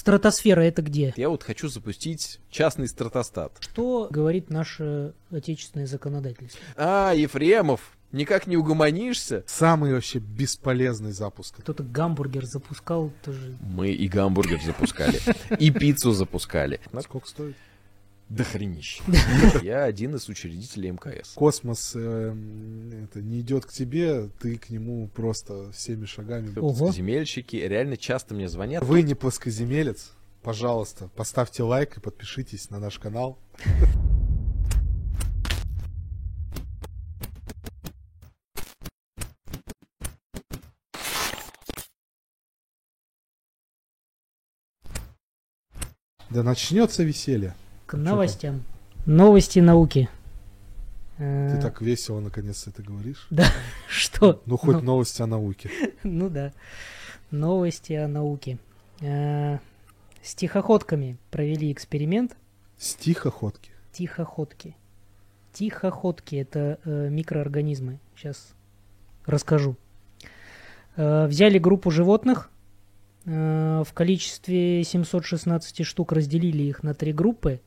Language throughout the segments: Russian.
Стратосфера это где? Я вот хочу запустить частный стратостат. Что говорит наше отечественное законодательство? А, Ефремов, никак не угомонишься? Самый вообще бесполезный запуск. Кто-то гамбургер запускал тоже. Мы и гамбургер запускали, и пиццу запускали. Сколько стоит? Да хренищ. Я один из учредителей МКС. Космос э, это не идет к тебе, ты к нему просто всеми шагами. Ого. Земельщики реально часто мне звонят. Вы не плоскоземелец? Пожалуйста, поставьте лайк и подпишитесь на наш канал. Да начнется веселье. К новостям. Новости науки. Ты Э, так весело наконец это говоришь. Да, что? Ну, хоть новости о науке. Ну да. Новости о науке. Э, С тихоходками провели эксперимент. Стихоходки. Тихоходки. Тихоходки это э, микроорганизмы. Сейчас расскажу. Взяли группу животных. в количестве 716 штук разделили их на три группы.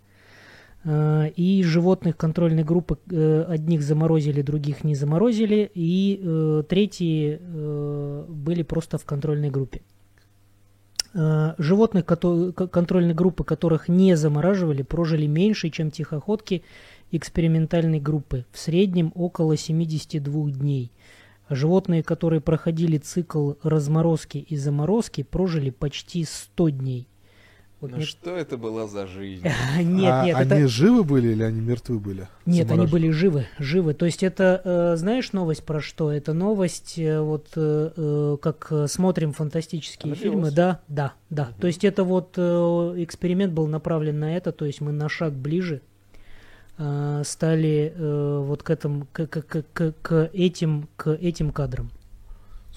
Э, и животных контрольной группы э, одних заморозили, других не заморозили. И э, третьи были просто в контрольной группе. Животных контрольной группы, которых не замораживали, прожили меньше, чем тихоходки экспериментальной группы, в среднем около 72 дней. Животные, которые проходили цикл разморозки и заморозки, прожили почти 100 дней. Вот Ну мне- что это была за жизнь? Нет, А нет, они это... живы были или они мертвы были? Нет, они были живы, живы. То есть это, э, знаешь, новость про что? Это новость, э, вот э, как смотрим фантастические Она фильмы, да, да, да. То есть это вот э, эксперимент был направлен на это, то есть мы на шаг ближе э, стали э, вот к этому, к, к- к- к- к этим, к этим кадрам.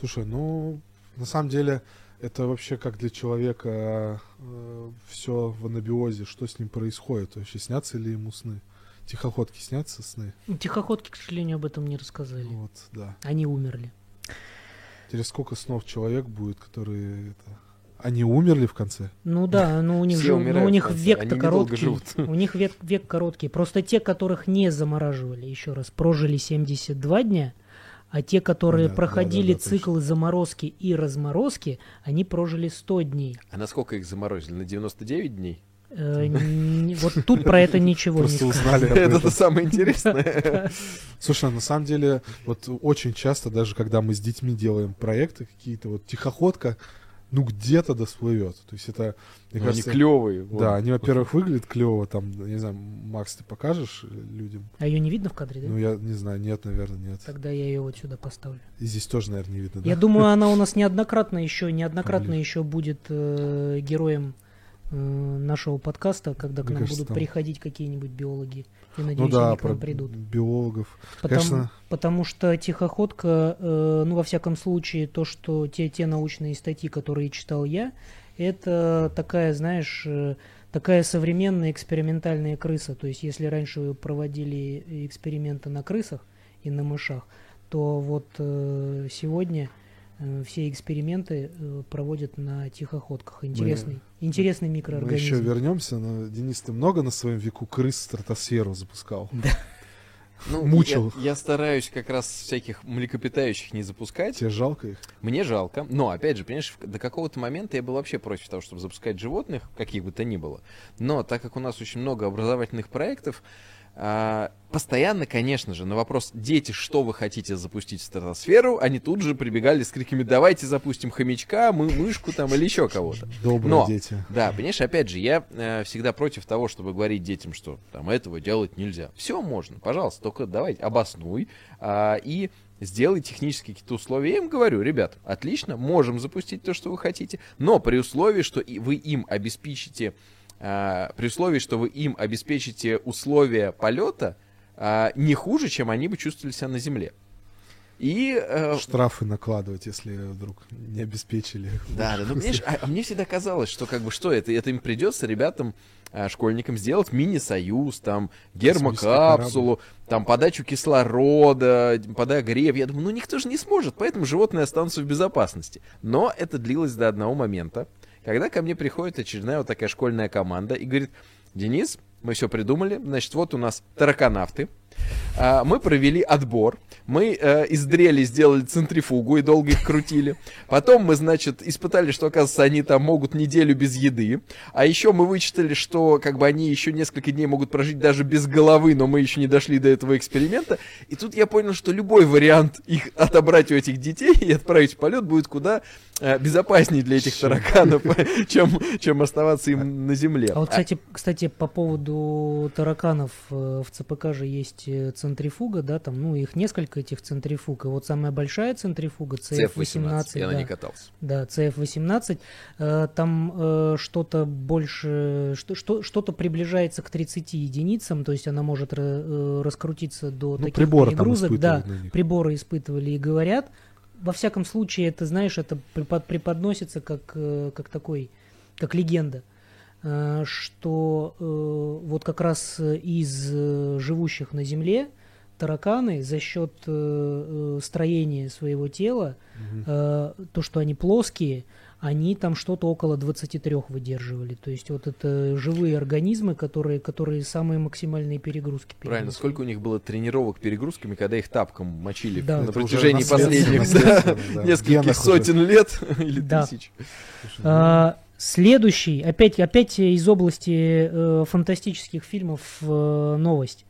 Слушай, ну, на самом деле, это вообще как для человека все в анабиозе, что с ним происходит, вообще снятся ли ему сны? Тихоходки снятся сны? Тихоходки, к сожалению, об этом не рассказали. Вот, да. Они умерли. Через сколько снов человек будет, который это... Они умерли в конце? Ну да, но у них, же, ну, у них век-то короткий. живут. У них век, век короткий. Просто те, которых не замораживали, еще раз, прожили 72 дня, а те, которые Понятно, проходили да-да-да, циклы заморозки и разморозки, они прожили 100 дней. А насколько их заморозили? На 99 дней? Э, Вот тут про это ничего не узнали Это самое интересное. Слушай, а на самом деле, вот очень часто, даже когда мы с детьми делаем проекты какие-то, вот тихоходка, ну где-то досплывет. То есть это, мне Ну, Они кажется, клевые. Да, они, во-первых, выглядят клево, там, не знаю, Макс, ты покажешь людям? А ее не видно в кадре, да? Ну, я не знаю, нет, наверное, нет. Тогда я ее вот сюда поставлю. И здесь тоже, наверное, не видно, да? Я думаю, она у нас неоднократно еще, неоднократно еще будет э, героем э, нашего подкаста, когда к нам кажется, будут там- приходить какие-нибудь биологи. Я Ну надеюсь, да, они к нам придут. биологов. Потому, Конечно. потому что тихоходка, э, ну, во всяком случае, то, что те, те научные статьи, которые читал я, это такая, знаешь, э, такая современная экспериментальная крыса. То есть, если раньше проводили эксперименты на крысах и на мышах, то вот э, сегодня э, все эксперименты э, проводят на тихоходках. Интересный, интересный Мы микроорганизм. еще вернемся, но, Денис, ты много на своем веку крыс в стратосферу запускал? Ну, Мучил. Я, я стараюсь как раз всяких млекопитающих не запускать. Тебе жалко их? Мне жалко. Но, опять же, понимаешь, до какого-то момента я был вообще против того, чтобы запускать животных, каких бы то ни было. Но так как у нас очень много образовательных проектов, постоянно, конечно же, на вопрос «Дети, что вы хотите запустить в стратосферу?», они тут же прибегали с криками «Давайте запустим хомячка, мы мышку там или еще кого-то». Добрые Но, дети. Да, понимаешь, опять же, я э, всегда против того, чтобы говорить детям, что там этого делать нельзя. Все можно, пожалуйста, только давай обоснуй а, и сделай технические какие-то условия. Я им говорю, ребят, отлично, можем запустить то, что вы хотите, но при условии, что и вы им обеспечите, а, при условии, что вы им обеспечите условия полета а, не хуже, чем они бы чувствовали себя на Земле. И э, Штрафы накладывать, если вдруг не обеспечили. да, да, ну, понимаешь, а, а мне всегда казалось, что как бы что это, это им придется ребятам, а, школьникам сделать мини-союз, там, гермокапсулу, там, подачу кислорода, подогрев. Я думаю, ну никто же не сможет, поэтому животные останутся в безопасности. Но это длилось до одного момента, Когда ко мне приходит очередная вот такая школьная команда и говорит, Денис, мы все придумали, значит, вот у нас тараканавты, а, мы провели отбор, мы э, из дрели сделали центрифугу и долго их крутили. Потом мы, значит, испытали, что, оказывается, они там могут неделю без еды. А еще мы вычитали, что как бы они еще несколько дней могут прожить даже без головы, но мы еще не дошли до этого эксперимента. И тут я понял, что любой вариант их отобрать у этих детей и отправить в полет будет куда безопаснее для этих тараканов, чем, чем оставаться им на земле. А вот, кстати, кстати, по поводу тараканов э, в ЦПК же есть э, центрифуга, да, там, ну, их несколько этих центрифуг, и вот самая большая центрифуга, CF-18, я на да, ней катался. да, CF-18, э, там э, что-то больше, что, что, что-то приближается к 30 единицам, то есть она может ра- э, раскрутиться до Ну, таких приборы там перегрузок, да, на приборы испытывали и говорят, во всяком случае, это, знаешь, это препод- преподносится как, э, как такой, как легенда, э, что э, вот как раз из живущих на Земле тараканы за счет строения своего тела, э, то, что они плоские, они там что-то около 23 выдерживали. То есть вот это живые организмы, которые, которые самые максимальные перегрузки Правильно, переносят. сколько у них было тренировок перегрузками, когда их тапком мочили Да. на Это протяжении последних да, да, нескольких генах уже. сотен лет или Да. тысяч. Ну, А, следующий, опять, опять из области э, фантастических фильмов э, новость.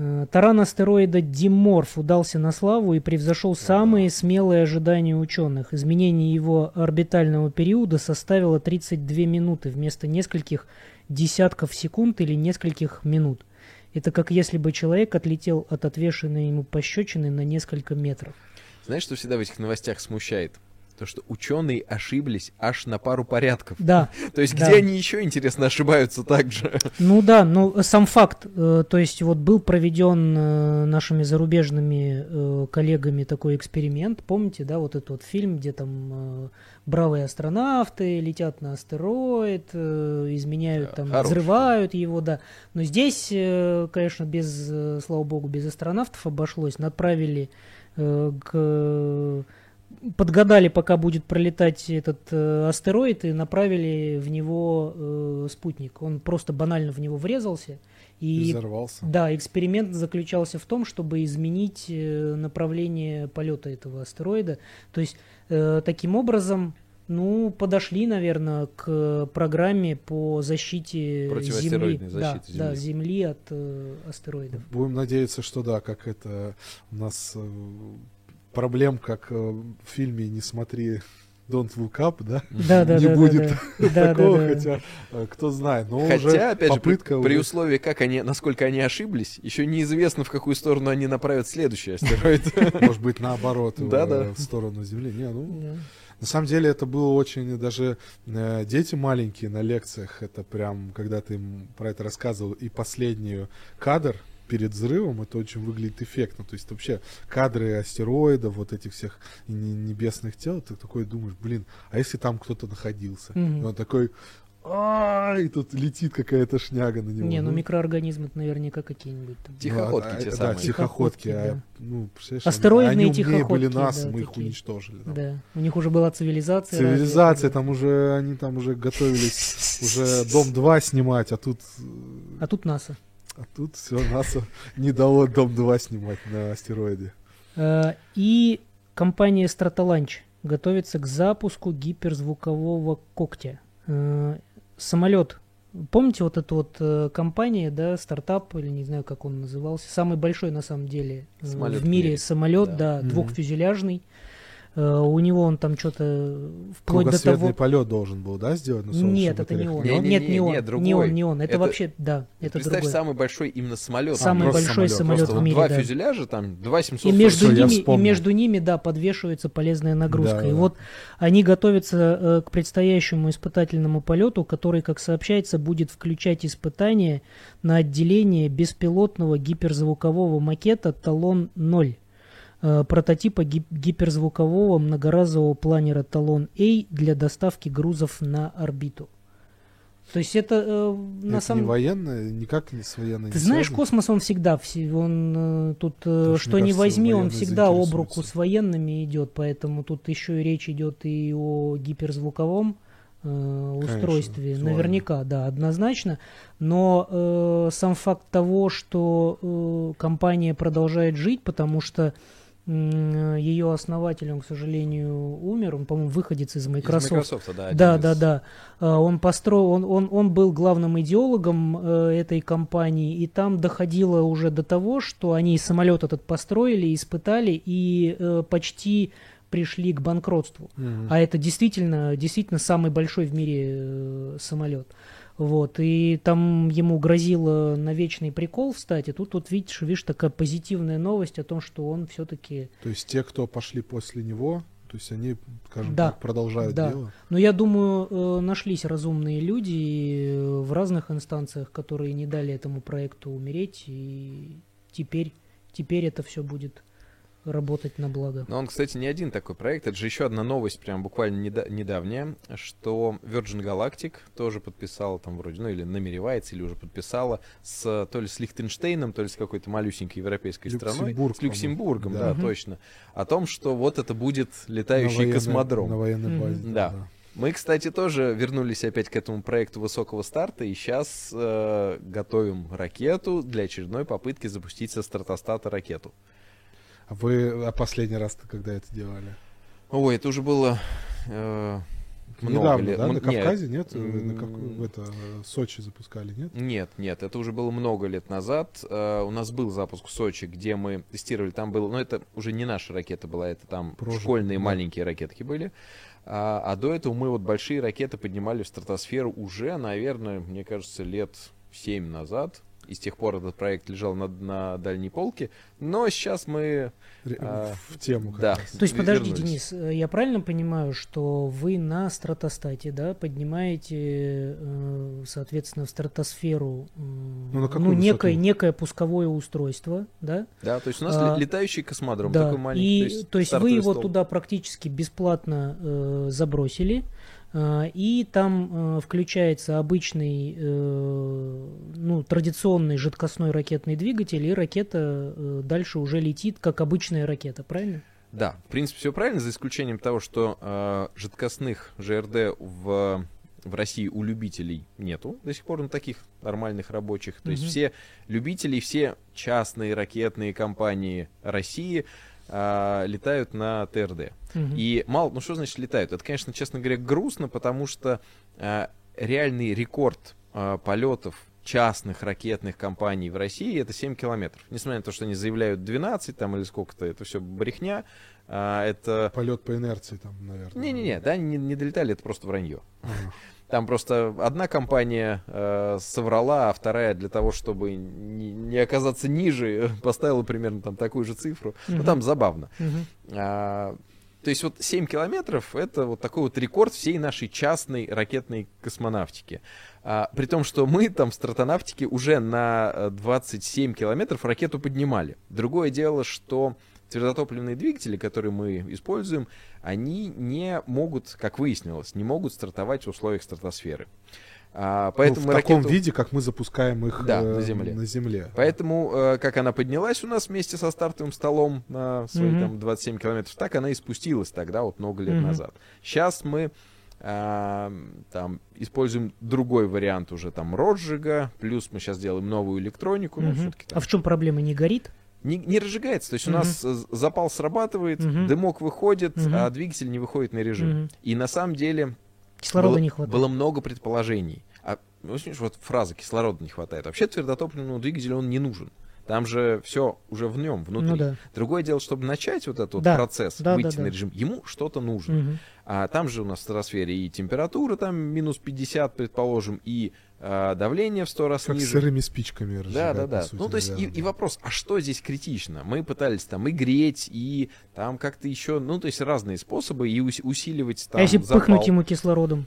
Э, Таран астероида Диморф удался на славу и превзошел самые смелые ожидания ученых. Изменение его орбитального периода составило 32 минуты вместо нескольких десятков секунд или нескольких минут. Это как если бы человек отлетел от отвешенной ему пощечины на несколько метров. Знаешь, что всегда в этих новостях смущает? То, что ученые ошиблись аж на пару порядков. Да, То есть, Да. где они еще, интересно, ошибаются так же? Ну да, ну сам факт, э, то есть вот был проведен э, нашими зарубежными э, коллегами такой эксперимент, помните, да, вот этот вот фильм, где там э, бравые астронавты летят на астероид, э, изменяют Да, там, хороший взрывают его, да. Но здесь, э, конечно, без, э, слава богу, без астронавтов обошлось, отправили э, к подгадали, пока будет пролетать этот э, астероид, и направили в него э, спутник. Он просто банально в него врезался. и И взорвался. да, эксперимент заключался в том, чтобы изменить э, направление полета этого астероида. То есть э, таким образом, ну, подошли, наверное, к программе по защите Земли. Да, защите да, Земли. Земли от э, астероидов. Будем надеяться, что да, как это у нас э, проблем, как э, в фильме «Не смотри Don't Look Up», да? Да, да, Не да, будет да, да. Да, Такого, да, да. хотя э, кто знает. Но уже Хотя, опять же, при, попытка при уже- условии, как они, насколько они ошиблись, еще неизвестно, в какую сторону они направят следующий астероид. может быть, наоборот, Да, э, да. в сторону Земли. Не, ну, Да. на самом деле это было очень, даже э, дети маленькие на лекциях, это прям, когда ты им про это рассказывал, и последний кадр перед взрывом, это очень выглядит эффектно. То есть вообще кадры астероидов, вот этих всех не- небесных тел, ты такой думаешь, блин, а если там кто-то находился? Мгм. И он такой, «А, и тут летит какая-то шняга на него. Не, ну микроорганизмы наверняка какие-нибудь там. Ну, Тихоходки а, те да, самые. тихоходки. Тихоходки, а, да. ну, Астероидные они, они умнее были тихоходки, нас, да, мы их такие. уничтожили. там. Да, у них уже была цивилизация. Цивилизация, развитая, там уже, они там уже готовились уже Дом 2 снимать, а тут, э, А тут НАСА. А тут все, НАСА не дало Дом 2 снимать на астероиде. Э, И компания Stratolaunch готовится к запуску гиперзвукового когтя. Э, Самолет. Помните вот эту вот э, компания, да, стартап, или не знаю, как он назывался, самый большой на самом деле Самолет в в мире мире. самолет, Да. да, Мгм. двухфюзеляжный. У него он там что-то вплоть до того... полет должен был, да, сделать на Нет, это не он. Не, не, Нет, не, не он. не, Не он, не он. Это, Это- вообще, да, это Представь, другой. самый большой именно самолет. Самый большой самолет, самолет в мире, два да. фюзеляжа, там, два И 700 между, Всё, я ними, и между ними, да, подвешивается полезная нагрузка. Да, и да. вот они готовятся э, к предстоящему испытательному полету, который, как сообщается, будет включать испытания на отделение беспилотного гиперзвукового макета «Талон-0», э, прототипа ги- гиперзвукового многоразового планера «Талон-А» для доставки грузов на орбиту. То есть это э, на Это самом не военное, никак не с военной ты не знаешь, связано? космос он всегда, все- он э, тут э, что мне не кажется, возьми, он всегда об руку с военными идет, поэтому тут еще и речь идет и о гиперзвуковом э, устройстве. визуально. Наверняка, да, однозначно. Но э, сам факт того, что э, компания продолжает жить, потому что м, ее основатель, он, к сожалению, умер, он, по-моему, выходец из Из Microsoft. Microsoft, да. Да, из- да, да. А, Он построил, он, он, он был главным идеологом э, этой компании, и там доходило уже до того, что они самолет этот построили, испытали и э, почти пришли к банкротству. Мгм. А это действительно, действительно самый большой в мире э, самолет. Вот, и там ему грозило на вечный прикол встать, и тут вот видишь, видишь, такая позитивная новость о том, что он все-таки То есть те, кто пошли после него, то есть они, скажем Да, так, продолжают да. дело. Но я думаю, э, нашлись разумные люди в разных инстанциях, которые не дали этому проекту умереть, и теперь, теперь это все будет работать на благо. Но он, кстати, не один такой проект. Это же еще одна новость, прям буквально неда- недавняя, что Virgin Galactic тоже подписала там вроде, ну или намеревается, или уже подписала с то ли с Лихтенштейном, то ли с какой-то малюсенькой европейской страной. Люксембург, С Люксембургом, да, Да. точно. О том, что вот это будет На летающий военной- космодром. На военной базе. Да. Мы, кстати, тоже вернулись опять к этому проекту высокого старта и сейчас готовим ракету для очередной попытки запустить со стратостата ракету. А вы а последний раз когда это делали? Ой, это уже было э, много Недавно, лет. да? М- На нет, Кавказе, нет? Э, На как- в это, э, Сочи запускали, нет? Нет, нет, это уже было много лет назад. Э, у нас был запуск в Сочи, где мы тестировали, там было, но это уже не наша ракета была, это там Прожиг, школьные да. маленькие ракетки были. А, а до этого мы вот большие ракеты поднимали в стратосферу уже, наверное, мне кажется, лет 7 назад. И с тех пор этот проект лежал на, на дальней полке. Но сейчас мы... Ре- А, в тему да. раз. То есть, подожди, вернулись. Денис, э, я правильно понимаю, что вы на стратостате, да, поднимаете, э, соответственно, в стратосферу Ну, на какую некое, высоту? некое пусковое устройство, да? Да, то есть у нас А, ле- летающий космодром да, такой маленький. и то есть, вы стартовый его стол. туда практически бесплатно э, забросили, и там э, включается обычный, э, ну, традиционный жидкостной ракетный двигатель, и ракета э, дальше уже летит, как обычная ракета, правильно? Да, в принципе, все правильно, за исключением того, что э, жидкостных ЖРД в, в России у любителей нету до сих пор, ну, таких нормальных рабочих. То есть Мгм. все любители, все частные ракетные компании России э, летают на ТРД. Мгм. И мало, ну что значит летают? Это, конечно, честно говоря, грустно, потому что э, реальный рекорд э, полетов частных ракетных компаний в России это 7 километров. Несмотря на то, что они заявляют 12 там или сколько-то, это все брехня. А, это... Полет по инерции там, наверное. Не-не-не, да, не, не долетали, это просто вранье. Ага. Там просто одна компания э, соврала, а вторая для того, чтобы не, не оказаться ниже, поставила примерно там такую же цифру. Ну, Мгм. там забавно. Мгм. А, то есть вот 7 километров это вот такой вот рекорд всей нашей частной ракетной космонавтики. А, при том, что мы там в стратонавтике уже на э, 27 километров ракету поднимали. Другое дело, что твердотопливные двигатели, которые мы используем, они не могут, как выяснилось, не могут стартовать в условиях стратосферы. А, Ну, поэтому в мы таком ракету- виде, как мы запускаем их Да, э, на Земле. на Земле. Поэтому, э, как она поднялась у нас вместе со стартовым столом на свои Мгм. там 27 километров, так она и спустилась тогда, вот много лет Мгм. назад. Сейчас мы а, там используем другой вариант уже там розжига, плюс мы сейчас делаем новую электронику, ну, всё-таки там А в чем проблема? Не горит? Не, не разжигается. То есть у нас э, запал срабатывает, дымок выходит, а двигатель не выходит на режим. И на самом деле Кислорода было, не хватает. было много предположений. А, ну, вот фраза кислорода не хватает. Вообще твердотопливному двигателю он не нужен. Там же все уже в нем, внутри. Ну да. Другое дело, чтобы начать вот этот Да, процесс, да, выйти да, на да. режим, ему что-то нужно. Мгм. А там же у нас в стратосфере и температура там минус 50, предположим, и давление в 100 раз Как ниже. сырыми спичками Да, да, да. сути, ну, то есть, и, наверное. и вопрос, а что здесь критично? Мы пытались там и греть, и там как-то еще, ну, то есть разные способы, и ус- усиливать там а если запал. пыхнуть ему кислородом?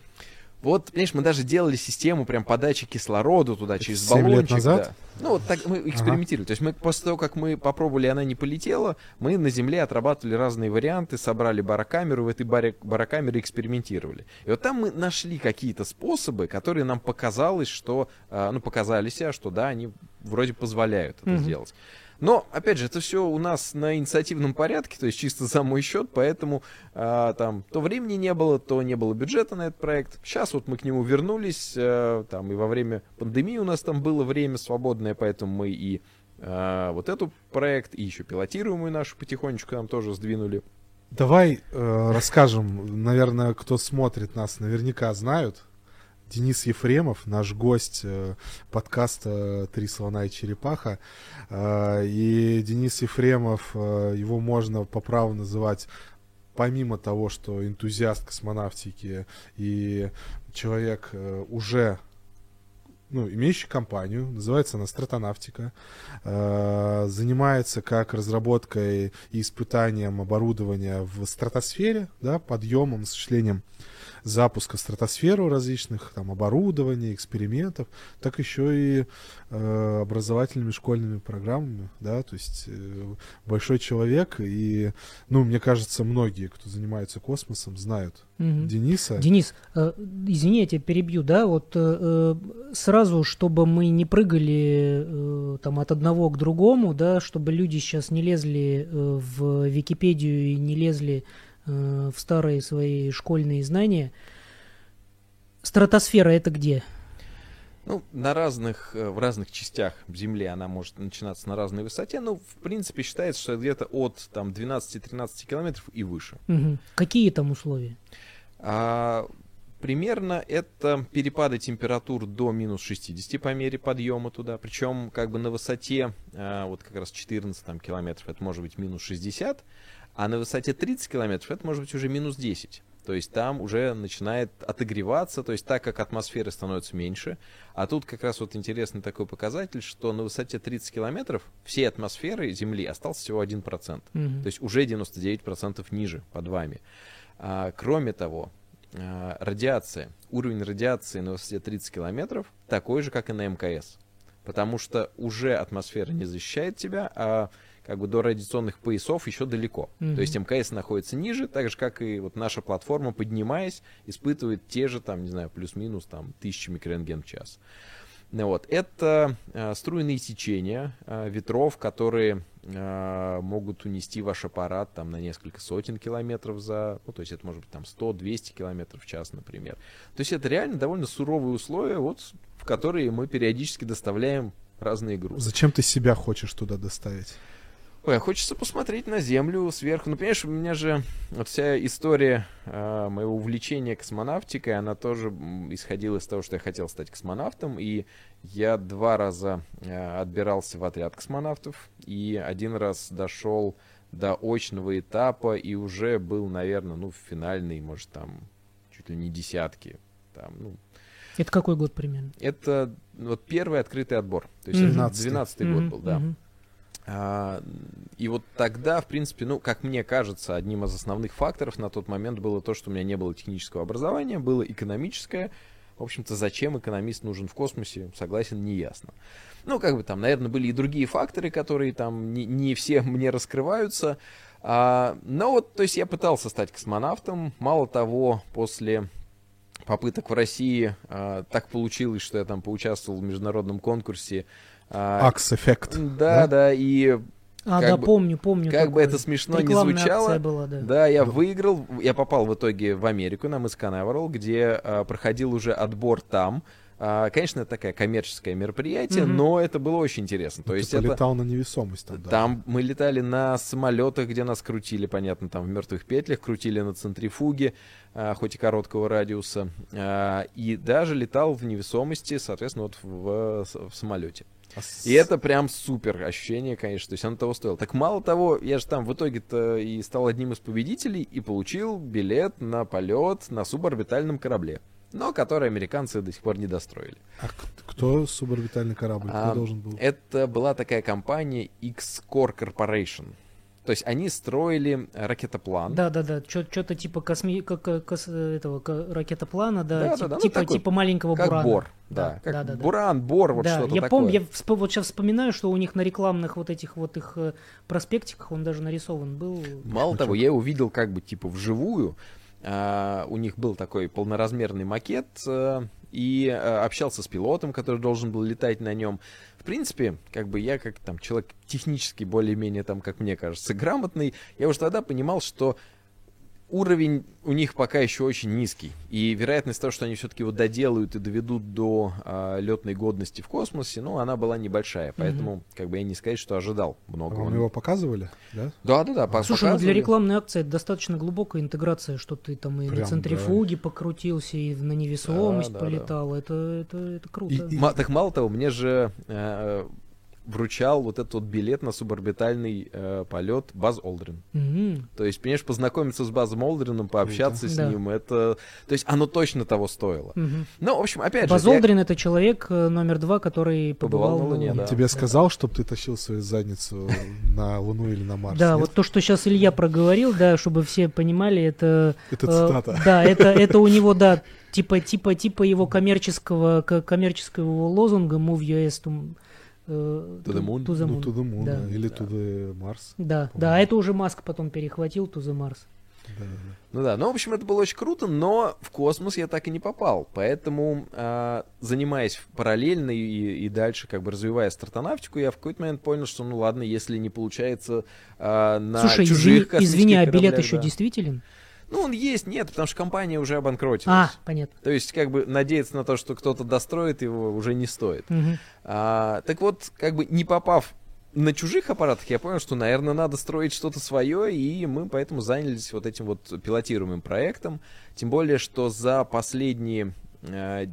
Вот, понимаешь, мы даже делали систему прям подачи кислорода туда через семь лет баллончик. назад? да. Ну, вот так мы экспериментировали. То есть мы после того, как мы попробовали, она не полетела, мы на Земле отрабатывали разные варианты, собрали барокамеру, в этой баре- барокамере экспериментировали. И вот там мы нашли какие-то способы, которые нам показалось, что, а, ну, показались, а, что да, они вроде позволяют это Мгм. сделать. Но, опять же, это все у нас на инициативном порядке, то есть чисто за мой счет, поэтому а, там то времени не было, то не было бюджета на этот проект. Сейчас вот мы к нему вернулись, а, там и во время пандемии у нас там было время свободное, поэтому мы и а, вот этот проект, и еще пилотируемую нашу потихонечку там тоже сдвинули. Давай э, расскажем, наверное, кто смотрит нас, наверняка знают. Денис Ефремов, наш гость э, подкаста «Три слона и черепаха». Э, и Денис Ефремов, э, его можно по праву называть помимо того, что энтузиаст космонавтики и человек э, уже ну, имеющий компанию, называется она Стратонавтика, э, занимается как разработкой и испытанием оборудования в стратосфере, да, подъемом, осуществлением запуска в стратосферу различных там оборудований, экспериментов, так еще и э, образовательными школьными программами, да, то есть э, большой человек и, ну, мне кажется, многие, кто занимается космосом, знают Мгм. Дениса. Денис, э, извини, я тебя перебью, да, вот э, э, сразу, чтобы мы не прыгали э, там от одного к другому, да, чтобы люди сейчас не лезли э, в Википедию и не лезли э, в старые свои школьные знания. Стратосфера это где? Ну, на разных, э, в разных частях Земли она может начинаться на разной высоте, но, в принципе, считается, что где-то от там 12-13 километров и выше. Мгм. Какие там условия? А, примерно это перепады температур до минус 60 по мере подъема туда. Причем как бы на высоте а, вот как раз 14 там, километров это может быть минус 60, а на высоте 30 километров это может быть уже минус 10. То есть там уже начинает отогреваться, то есть так как атмосферы становится меньше. А тут как раз вот интересный такой показатель, что на высоте 30 километров всей атмосферы Земли остался всего 1%. Мгм. То есть уже 99% ниже под вами. А, кроме того, а, радиация, уровень радиации на высоте 30 километров такой же, как и на МКС. Потому что уже атмосфера не защищает тебя, а как бы до радиационных поясов еще далеко. Мгм. То есть МКС находится ниже, так же, как и вот наша платформа, поднимаясь, испытывает те же, там, не знаю, плюс-минус, там, тысячи микрорентген в час. Ну вот, это э, струйные течения э, ветров, которые э, могут унести ваш аппарат там на несколько сотен километров за, ну, то есть это может быть там 100-200 километров в час, например. То есть это реально довольно суровые условия, вот, в которые мы периодически доставляем разные грузы. Зачем ты себя хочешь туда доставить? Ой, а хочется посмотреть на Землю сверху. Ну, понимаешь, у меня же вот вся история э, моего увлечения космонавтикой, она тоже исходила из того, что я хотел стать космонавтом, и я два раза э, отбирался в отряд космонавтов, и один раз дошел до очного этапа и уже был, наверное, ну, в финальной, может, там, чуть ли не десятки. Там, ну, Это какой год примерно? это вот первый открытый отбор. То есть Мгм. это 12-й. 12 год Мгм, был, да. мгм. А, и вот тогда, в принципе, ну, как мне кажется, одним из основных факторов на тот момент было то, что у меня не было технического образования, было экономическое. В общем-то, зачем экономист нужен в космосе, согласен, не ясно. Ну, как бы там, наверное, были и другие факторы, которые там не, не все мне раскрываются. А, но вот, то есть я пытался стать космонавтом. Мало того, после попыток в России а, так получилось, что я там поучаствовал в международном конкурсе. Акс эффект. да, да, и А, Как да, бы- помню, помню. как бы такое. это смешно не звучало, была, да. да, я выиграл, я попал в итоге в Америку на мыс Канаверал, где а, проходил уже отбор там. А, конечно, это такая коммерческое мероприятие, Мгм. но это было очень интересно. То Ты есть это полетал на невесомость там. да. там мы летали на самолетах, где нас крутили, понятно, там в мертвых петлях, крутили на центрифуге, а, хоть и короткого радиуса, а, и даже летал в невесомости, соответственно, вот в, в самолете. И это прям супер ощущение, конечно, то есть оно того стоило. Так мало того, я же там в итоге-то и стал одним из победителей и получил билет на полет на суборбитальном корабле, но который американцы до сих пор не достроили. А кто суборбитальный корабль? Кто А, должен был? Это была такая компания X-Core Corporation. То есть они строили ракетоплан. Да, да, да. Что-то типа косми... как, э, кос- э, этого ко- ракетоплана, да, Да, да, тип- да, ну типа, такой, типа маленького как бурана. Бор. Да, как да, да, да. Буран, Бор, вот да, что-то я такое. помню, я всп- вот сейчас вспоминаю, что у них на рекламных вот этих вот их э, проспектиках он даже нарисован был. Мало того, я увидел как бы типа вживую. А, у них был такой полноразмерный макет. а, и э, общался с пилотом, который должен был летать на нем. В принципе, как бы я как там человек технически более-менее там, как мне кажется, грамотный, я уже тогда понимал, что уровень у них пока еще очень низкий. И вероятность того, что они все-таки его доделают и доведут до а, летной годности в космосе, ну, она была небольшая. Поэтому, mm-hmm. как бы я не сказать, что ожидал много. А вам его показывали, да? Да, да, да. Слушай, ну для рекламной акции это достаточно глубокая интеграция, что ты там и Прям, на центрифуге да. покрутился, и на невесомость да, полетал. Да, да. Это, это, это круто. И, и... Так мало того, мне же э, вручал вот этот вот билет на суборбитальный э, полет Баз Олдрин. Mm-hmm. То есть, понимаешь, познакомиться с Базом Олдрином, пообщаться Круто. с да. ним, это... То есть, оно точно того стоило. Mm-hmm. Ну, в общем, опять Баз же... Баз Олдрин я... — это человек э, номер два, который побывал, побывал на Луне. Да. Тебе сказал, чтобы ты тащил свою задницу на Луну или на Марс? Да, вот то, что сейчас Илья проговорил, да, чтобы все понимали, это... Это э, цитата. Да, это, это у него, да, типа, типа, типа его коммерческого, коммерческого лозунга Move US To the Moon? To the Moon, ну, to the moon да. или да. To the Mars. Да, да, а это уже Маск потом перехватил To the Mars. Да, да. Ну да, ну, в общем, это было очень круто, но в космос я так и не попал. Поэтому, э, занимаясь параллельно и, и дальше, как бы развивая стартонавтику, я в какой-то момент понял, что, ну ладно, если не получается э, на Слушай, чужих извини, извини а билет еще да. действителен? Ну, он есть, нет, потому что компания уже обанкротилась. А, понятно. То есть, как бы, надеяться на то, что кто-то достроит его, уже не стоит. Угу. А, так вот, как бы, не попав на чужих аппаратах, я понял, что, наверное, надо строить что-то свое, и мы поэтому занялись вот этим вот пилотируемым проектом. Тем более, что за последние э,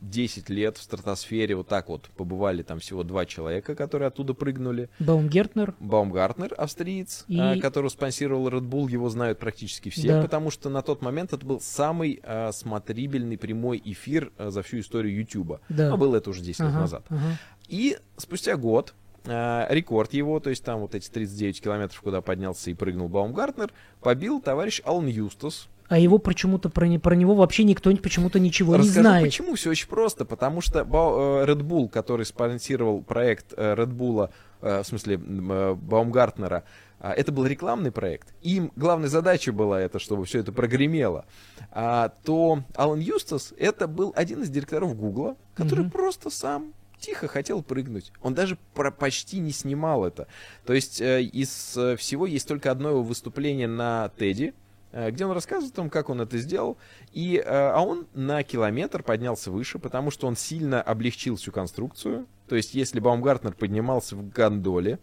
10 лет в стратосфере вот так вот побывали там всего два человека, которые оттуда прыгнули. Баумгертнер. Баумгартнер, австриец, и... а, который спонсировал Red Bull, его знают практически все, да. потому что на тот момент это был самый а, смотрибельный прямой эфир а, за всю историю YouTube. Да. А было это уже 10 ага, лет назад. Ага. И спустя год а, рекорд его, то есть там вот эти 39 километров, куда поднялся и прыгнул Баумгартнер, побил товарищ Алан Юстас, а его почему-то про, не, про него вообще никто почему-то ничего Расскажу, не знает. Почему? Все очень просто. Потому что э, Red Bull, который спонсировал проект э, Red Bull, э, в смысле Баумгартнера, это был рекламный проект. Им главной задачей была это, чтобы все это прогремело. А, то Алан Юстас это был один из директоров Гугла, который mm-hmm. просто сам тихо хотел прыгнуть. Он даже про почти не снимал это. То есть э, из всего есть только одно его выступление на Теди, где он рассказывает о том, как он это сделал. И, э, а он на километр поднялся выше, потому что он сильно облегчил всю конструкцию. То есть, если Баумгартнер поднимался в гондоле,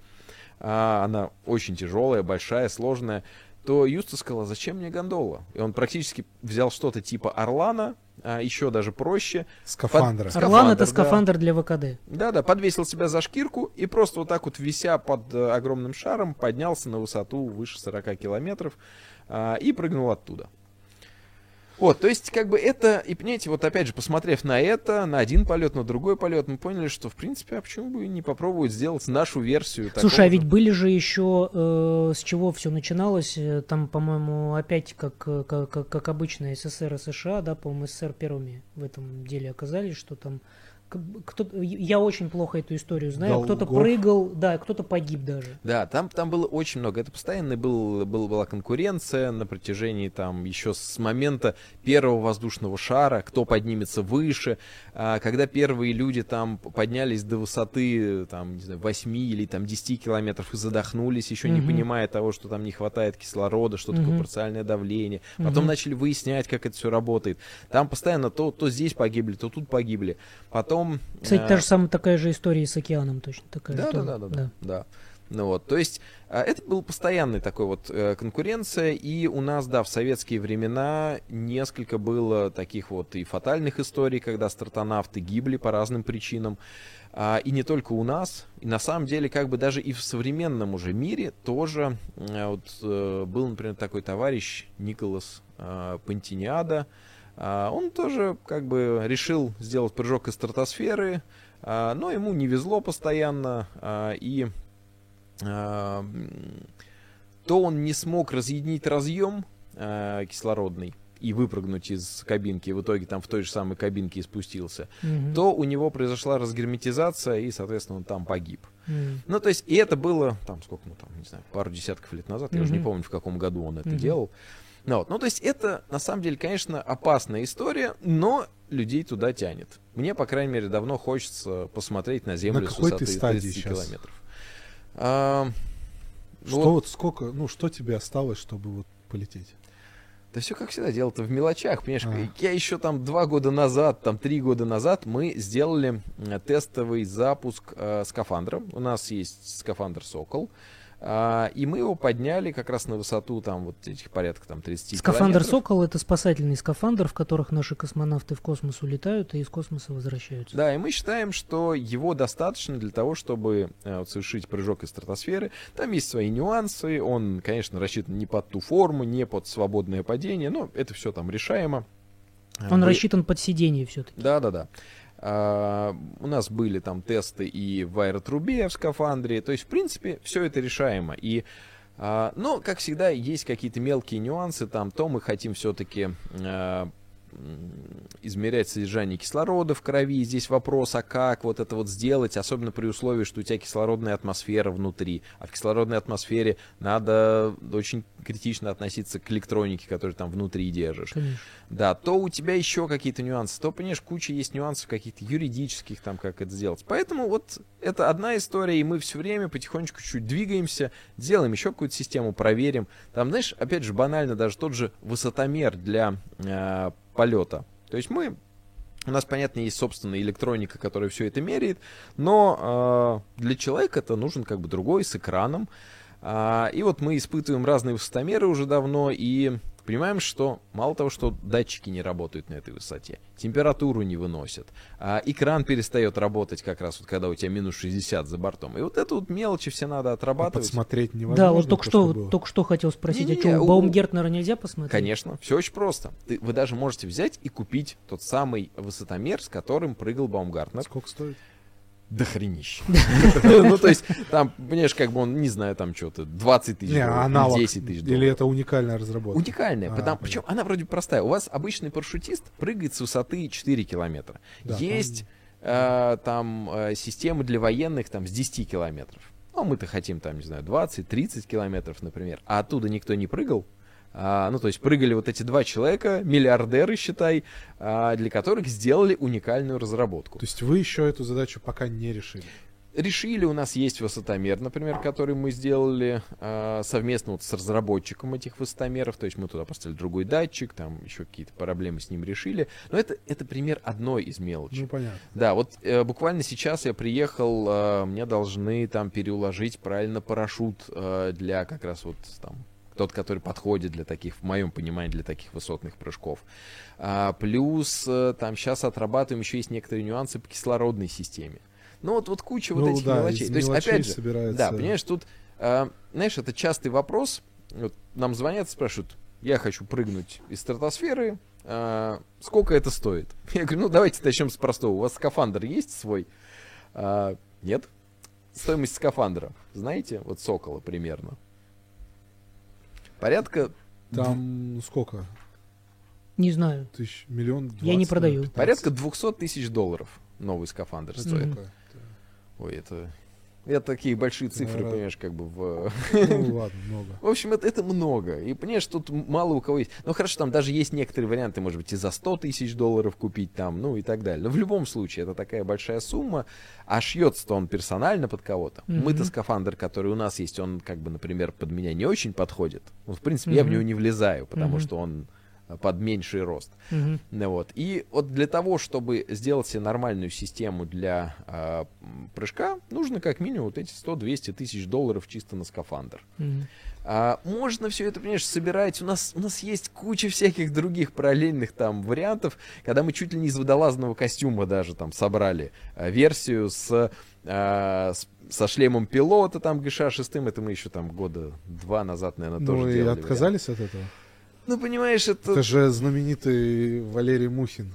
а она очень тяжелая, большая, сложная, то Юста сказал, «А зачем мне гондола? И он практически взял что-то типа Орлана, а еще даже проще. Скафандра. Под... Орлан это да. скафандр для ВКД. Да-да, подвесил себя за шкирку и просто вот так вот, вися под э, огромным шаром, поднялся на высоту выше 40 километров а, и прыгнул оттуда. Вот, то есть, как бы это, и понимаете, вот опять же, посмотрев на это, на один полет, на другой полет, мы поняли, что, в принципе, а почему бы не попробовать сделать нашу версию? Слушай, а ведь были же еще, э, с чего все начиналось, э, там, по-моему, опять, как, как, как обычно, СССР и США, да, по-моему, СССР первыми в этом деле оказались, что там кто я очень плохо эту историю знаю. Кто-то прыгал, да, кто-то погиб даже. Да, там, там было очень много. Это постоянно был, был, была конкуренция на протяжении там еще с момента первого воздушного шара, кто поднимется выше. А, когда первые люди там поднялись до высоты там, не знаю, 8 или там 10 километров и задохнулись, еще угу. не понимая того, что там не хватает кислорода, что угу. такое парциальное давление. Потом угу. начали выяснять, как это все работает. Там постоянно то, то здесь погибли, то тут погибли. Потом потом... Кстати, э... та же самая такая же история с океаном точно такая. Да, да, да, да, да, да. Ну вот, то есть э, это был постоянный такой вот э, конкуренция, и у нас, да, в советские времена несколько было таких вот и фатальных историй, когда стартонавты гибли по разным причинам, а, и не только у нас, и на самом деле как бы даже и в современном уже мире тоже э, вот был, например, такой товарищ Николас Пантиниада, а, он тоже как бы решил сделать прыжок из стратосферы, а, но ему не везло постоянно, а, и то он не смог разъединить разъем кислородный и выпрыгнуть из кабинки, в итоге там в той же самой кабинке и спустился, mm то у него произошла разгерметизация, и, соответственно, он там погиб. mm Ну, то есть, и это было, там, сколько, ну, там, не знаю, пару десятков лет назад, mm я уже не помню, в каком году он это mm делал. Ну, вот. ну, то есть это, на самом деле, конечно, опасная история, но людей туда тянет. Мне, по крайней мере, давно хочется посмотреть на Землю На с какой высоты ты стадии 30 сейчас? километров. А, ну Что вот, вот сколько, ну, что тебе осталось, чтобы вот полететь? да все как всегда, дело-то в мелочах, понимаешь? А. Я еще там два года назад, там три года назад мы сделали э, тестовый запуск э, скафандра. У нас есть скафандр «Сокол». А, и мы его подняли как раз на высоту там вот этих порядка там 30 Скафандр километров. «Сокол» — это спасательный скафандр, в которых наши космонавты в космос улетают и из космоса возвращаются. Да, и мы считаем, что его достаточно для того, чтобы э, вот совершить прыжок из стратосферы. Там есть свои нюансы. Он, конечно, рассчитан не под ту форму, не под свободное падение, но это все там решаемо. Он Вы- рассчитан под сиденье все-таки. Да, да, да. А, у нас были там тесты и в аэротрубе в скафандре. То есть, в принципе, все это решаемо. И а, но, как всегда, есть какие-то мелкие нюансы. Там то мы хотим все-таки измерять содержание кислорода в крови. Здесь вопрос, а как вот это вот сделать, особенно при условии, что у тебя кислородная атмосфера внутри. А в кислородной атмосфере надо очень критично относиться к электронике, которую там внутри держишь. Конечно. Да, то у тебя еще какие-то нюансы, то, понимаешь, куча есть нюансов каких-то юридических, там, как это сделать. Поэтому вот это одна история, и мы все время потихонечку чуть двигаемся, делаем еще какую-то систему, проверим. Там, знаешь, опять же, банально даже тот же высотомер для э, полета. То есть мы у нас, понятно, есть собственная электроника, которая все это меряет, но э, для человека это нужен как бы другой с экраном. А, и вот мы испытываем разные высотомеры уже давно и понимаем, что мало того, что датчики не работают на этой высоте, температуру не выносят, а экран перестает работать как раз вот когда у тебя минус 60 за бортом. И вот это вот мелочи все надо А отрабатывать. подсмотреть невозможно. Да, вот только то, что, было? только что хотел спросить, Не-не-не, а что, у- у Баумгертнера нельзя посмотреть? Конечно, все очень просто. Ты- вы даже можете взять и купить тот самый высотомер, с которым прыгал Баумгартнер. Сколько стоит? Да хренища. Ну, то есть, там, понимаешь, как бы он, не знаю, там что-то, 20 тысяч Не, долларов, аналог. 10 тысяч Или это уникальная разработка? Уникальная, А, потому, причем она вроде простая. У вас обычный парашютист прыгает с высоты 4 километра. Есть э, там э, системы для военных там с 10 километров. Ну, мы-то хотим там, не знаю, 20-30 километров, например. А оттуда никто не прыгал. А, ну, то есть прыгали вот эти два человека, миллиардеры, считай, а, для которых сделали уникальную разработку. То есть вы еще эту задачу пока не решили? Решили, у нас есть высотомер, например, который мы сделали а, совместно вот с разработчиком этих высотомеров. То есть мы туда поставили другой датчик, там еще какие-то проблемы с ним решили. Но это, это пример одной из мелочей. Ну, понятно. Да, вот э, буквально сейчас я приехал, э, мне должны там переуложить правильно парашют э, для как раз вот там тот, который подходит для таких, в моем понимании, для таких высотных прыжков. А, плюс э, там сейчас отрабатываем, еще есть некоторые нюансы по кислородной системе. Ну вот, вот куча вот Ну этих да, мелочей. То есть, опять же, собирается- да, понимаешь, тут, э, знаешь, это частый вопрос. Вот нам звонят, спрашивают, я хочу прыгнуть из стратосферы, э, сколько это стоит? Я говорю, ну давайте начнем с простого. У вас скафандр есть свой? А, нет. Стоимость скафандра, знаете, вот Сокола примерно. Порядка, Там сколько? Не знаю. Тысяч, миллион Я не 20, продаю. наверное, 15. порядка 200 тысяч долларов новый скафандр стоит. Ой, это... Это такие большие цифры, Наверное. понимаешь, как бы в... Ну ладно, много. В общем, это, это много. И, понимаешь, тут мало у кого есть. Ну, хорошо, там даже есть некоторые варианты, может быть, и за 100 тысяч долларов купить там, ну и так далее. Но в любом случае, это такая большая сумма, а шьется-то он персонально под кого-то. Мгм. Мы-то скафандр, который у нас есть, он, как бы, например, под меня не очень подходит. Ну, в принципе, я в него не влезаю, потому Мгм. что он под меньший рост. Ну вот. И вот для того, чтобы сделать себе нормальную систему для а, м, прыжка, нужно как минимум вот эти 100-200 тысяч долларов чисто на скафандр. Мгм. А, можно все это, понимаешь, собирать. У нас, у нас есть куча всяких других параллельных там вариантов, когда мы чуть ли не из водолазного костюма даже там собрали а, версию с, а, с- со шлемом пилота, там ГШ-6, это мы еще там года два назад, наверное, Ну тоже и делали. отказались от этого? Ну, понимаешь, это... Это же знаменитый Валерий Мухин.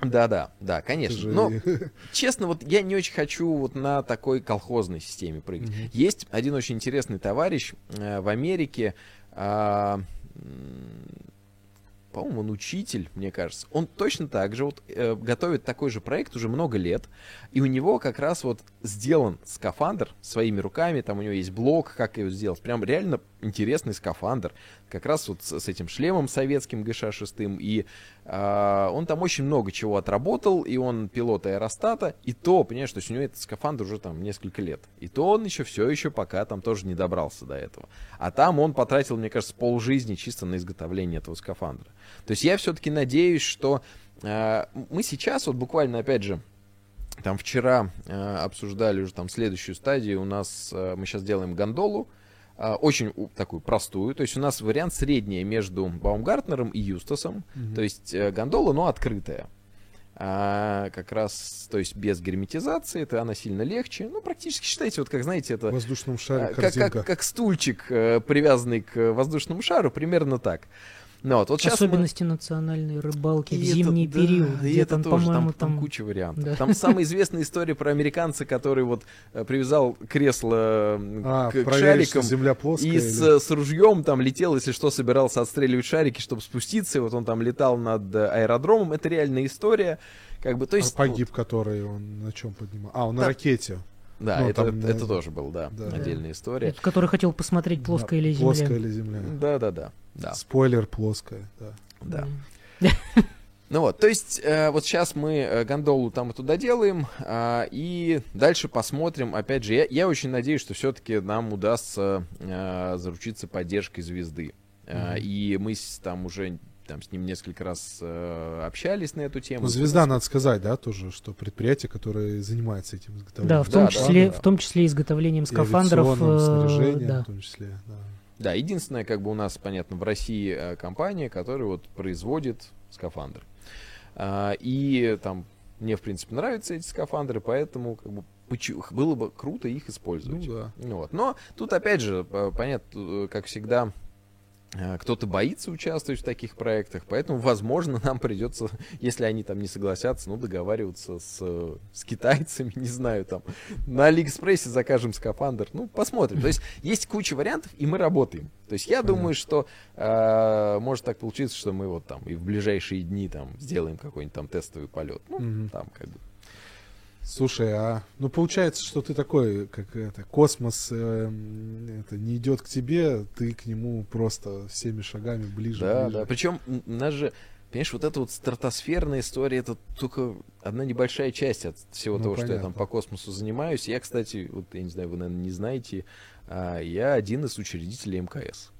Да-да, да, Это конечно. же- Но честно, вот я не очень хочу вот на такой колхозной системе прыгать. Мгм. Есть один очень интересный товарищ э, в Америке, м, по-моему, он учитель, мне кажется. Он точно так же вот э, готовит такой же проект уже много лет, и у него как раз вот сделан скафандр своими руками, там у него есть блок, как его сделать. Прям реально интересный скафандр, как раз вот с, с этим шлемом советским ГШ-6, и э, он там очень много чего отработал, и он пилот аэростата, и то, понимаешь, то есть у него этот скафандр уже там несколько лет, и то он еще все еще пока там тоже не добрался до этого. А там он потратил, мне кажется, полжизни чисто на изготовление этого скафандра. То есть я все-таки надеюсь, что э, мы сейчас, вот буквально, опять же, там вчера э, обсуждали уже там следующую стадию. У нас э, мы сейчас делаем гондолу, э, очень у, такую простую. То есть у нас вариант средний между Баумгартнером и Юстасом. Мгм. То есть э, гондола, но открытая. А, как раз, то есть без герметизации, это она сильно легче. Ну, практически считайте, вот как знаете, это В воздушном а, шаре как, корзинка. как, как стульчик, э, привязанный к воздушному шару, примерно так. Ну, вот, вот сейчас мы- Особенности национальной рыбалки в и это- зимний да, период, и где это там, тоже, по-моему, там, там... куча вариантов. Да. Там самая известная история про американца, который вот э, привязал кресло А, к, к шарикам земля плоская. и с, или- с ружьем там летел, если что, собирался отстреливать шарики, чтобы спуститься. И вот он там летал над э, аэродромом. Это реальная история. Как бы, то А есть, погиб, который он на чем поднимал? А, он на Да. ракете. Да, ну, это, там, это да, тоже был, да, да. отдельная история. Этот, который хотел посмотреть, плоская Да, или земля. Плоская или земля. Да, да, да, да, Спойлер, плоская, да. да. Ну вот, то есть э, вот сейчас мы э, гондолу там и туда делаем, а, и дальше посмотрим. Опять же, я, я очень надеюсь, что все-таки нам удастся э, заручиться поддержкой звезды. Э, Мгм. И мы там уже там с ним несколько раз э, общались на эту тему. Ну, звезда, надо сказать, да, тоже, что предприятие, которое занимается этим изготовлением. Да, в том Да, числе, да. в том числе изготовлением скафандров. э, снаряжением, да. в том числе, да. Да, единственное, как бы у нас, понятно, в России э, компания, которая вот производит скафандры. А, И там мне, в принципе, нравятся эти скафандры, поэтому как бы было бы круто их использовать. Ну да. Ну вот. Но тут, опять же, понятно, э, как всегда, кто-то боится участвовать в таких проектах, поэтому, возможно, нам придется, если они там не согласятся, ну, договариваться с, э, с китайцами, не знаю, там, на Алиэкспрессе закажем скафандр, ну, посмотрим. То есть есть куча вариантов, и мы работаем. То есть я Понятно. думаю, что э, может так получиться, что мы вот там и в ближайшие дни там сделаем какой-нибудь там тестовый полет. Ну, там как бы. Слушай, а ну получается, что ты такой, как это, космос эм, это не идет к тебе, ты к нему просто всеми шагами ближе. Да, ближе. да. Причем нас же, понимаешь, вот эта вот стратосферная история, это только одна небольшая часть от всего Ну, того, что я понятно. там по космосу занимаюсь. Я, кстати, вот я не знаю, вы, наверное, не знаете, а, я один из учредителей МКС.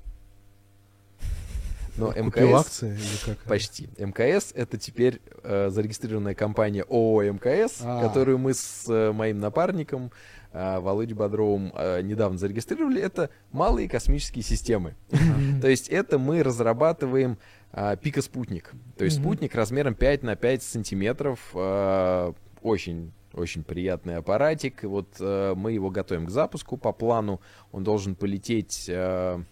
Но Купил МКС акции или как? Почти. МКС это теперь э, зарегистрированная компания ООО МКС, А. которую мы с э, моим напарником э, Володей Бодровым э, недавно зарегистрировали. Это малые космические системы. То есть это мы разрабатываем а, пикоспутник. То есть спутник размером 5 на 5 сантиметров. а, очень очень приятный аппаратик. И Вот э, мы его готовим к запуску по плану. Он должен полететь э,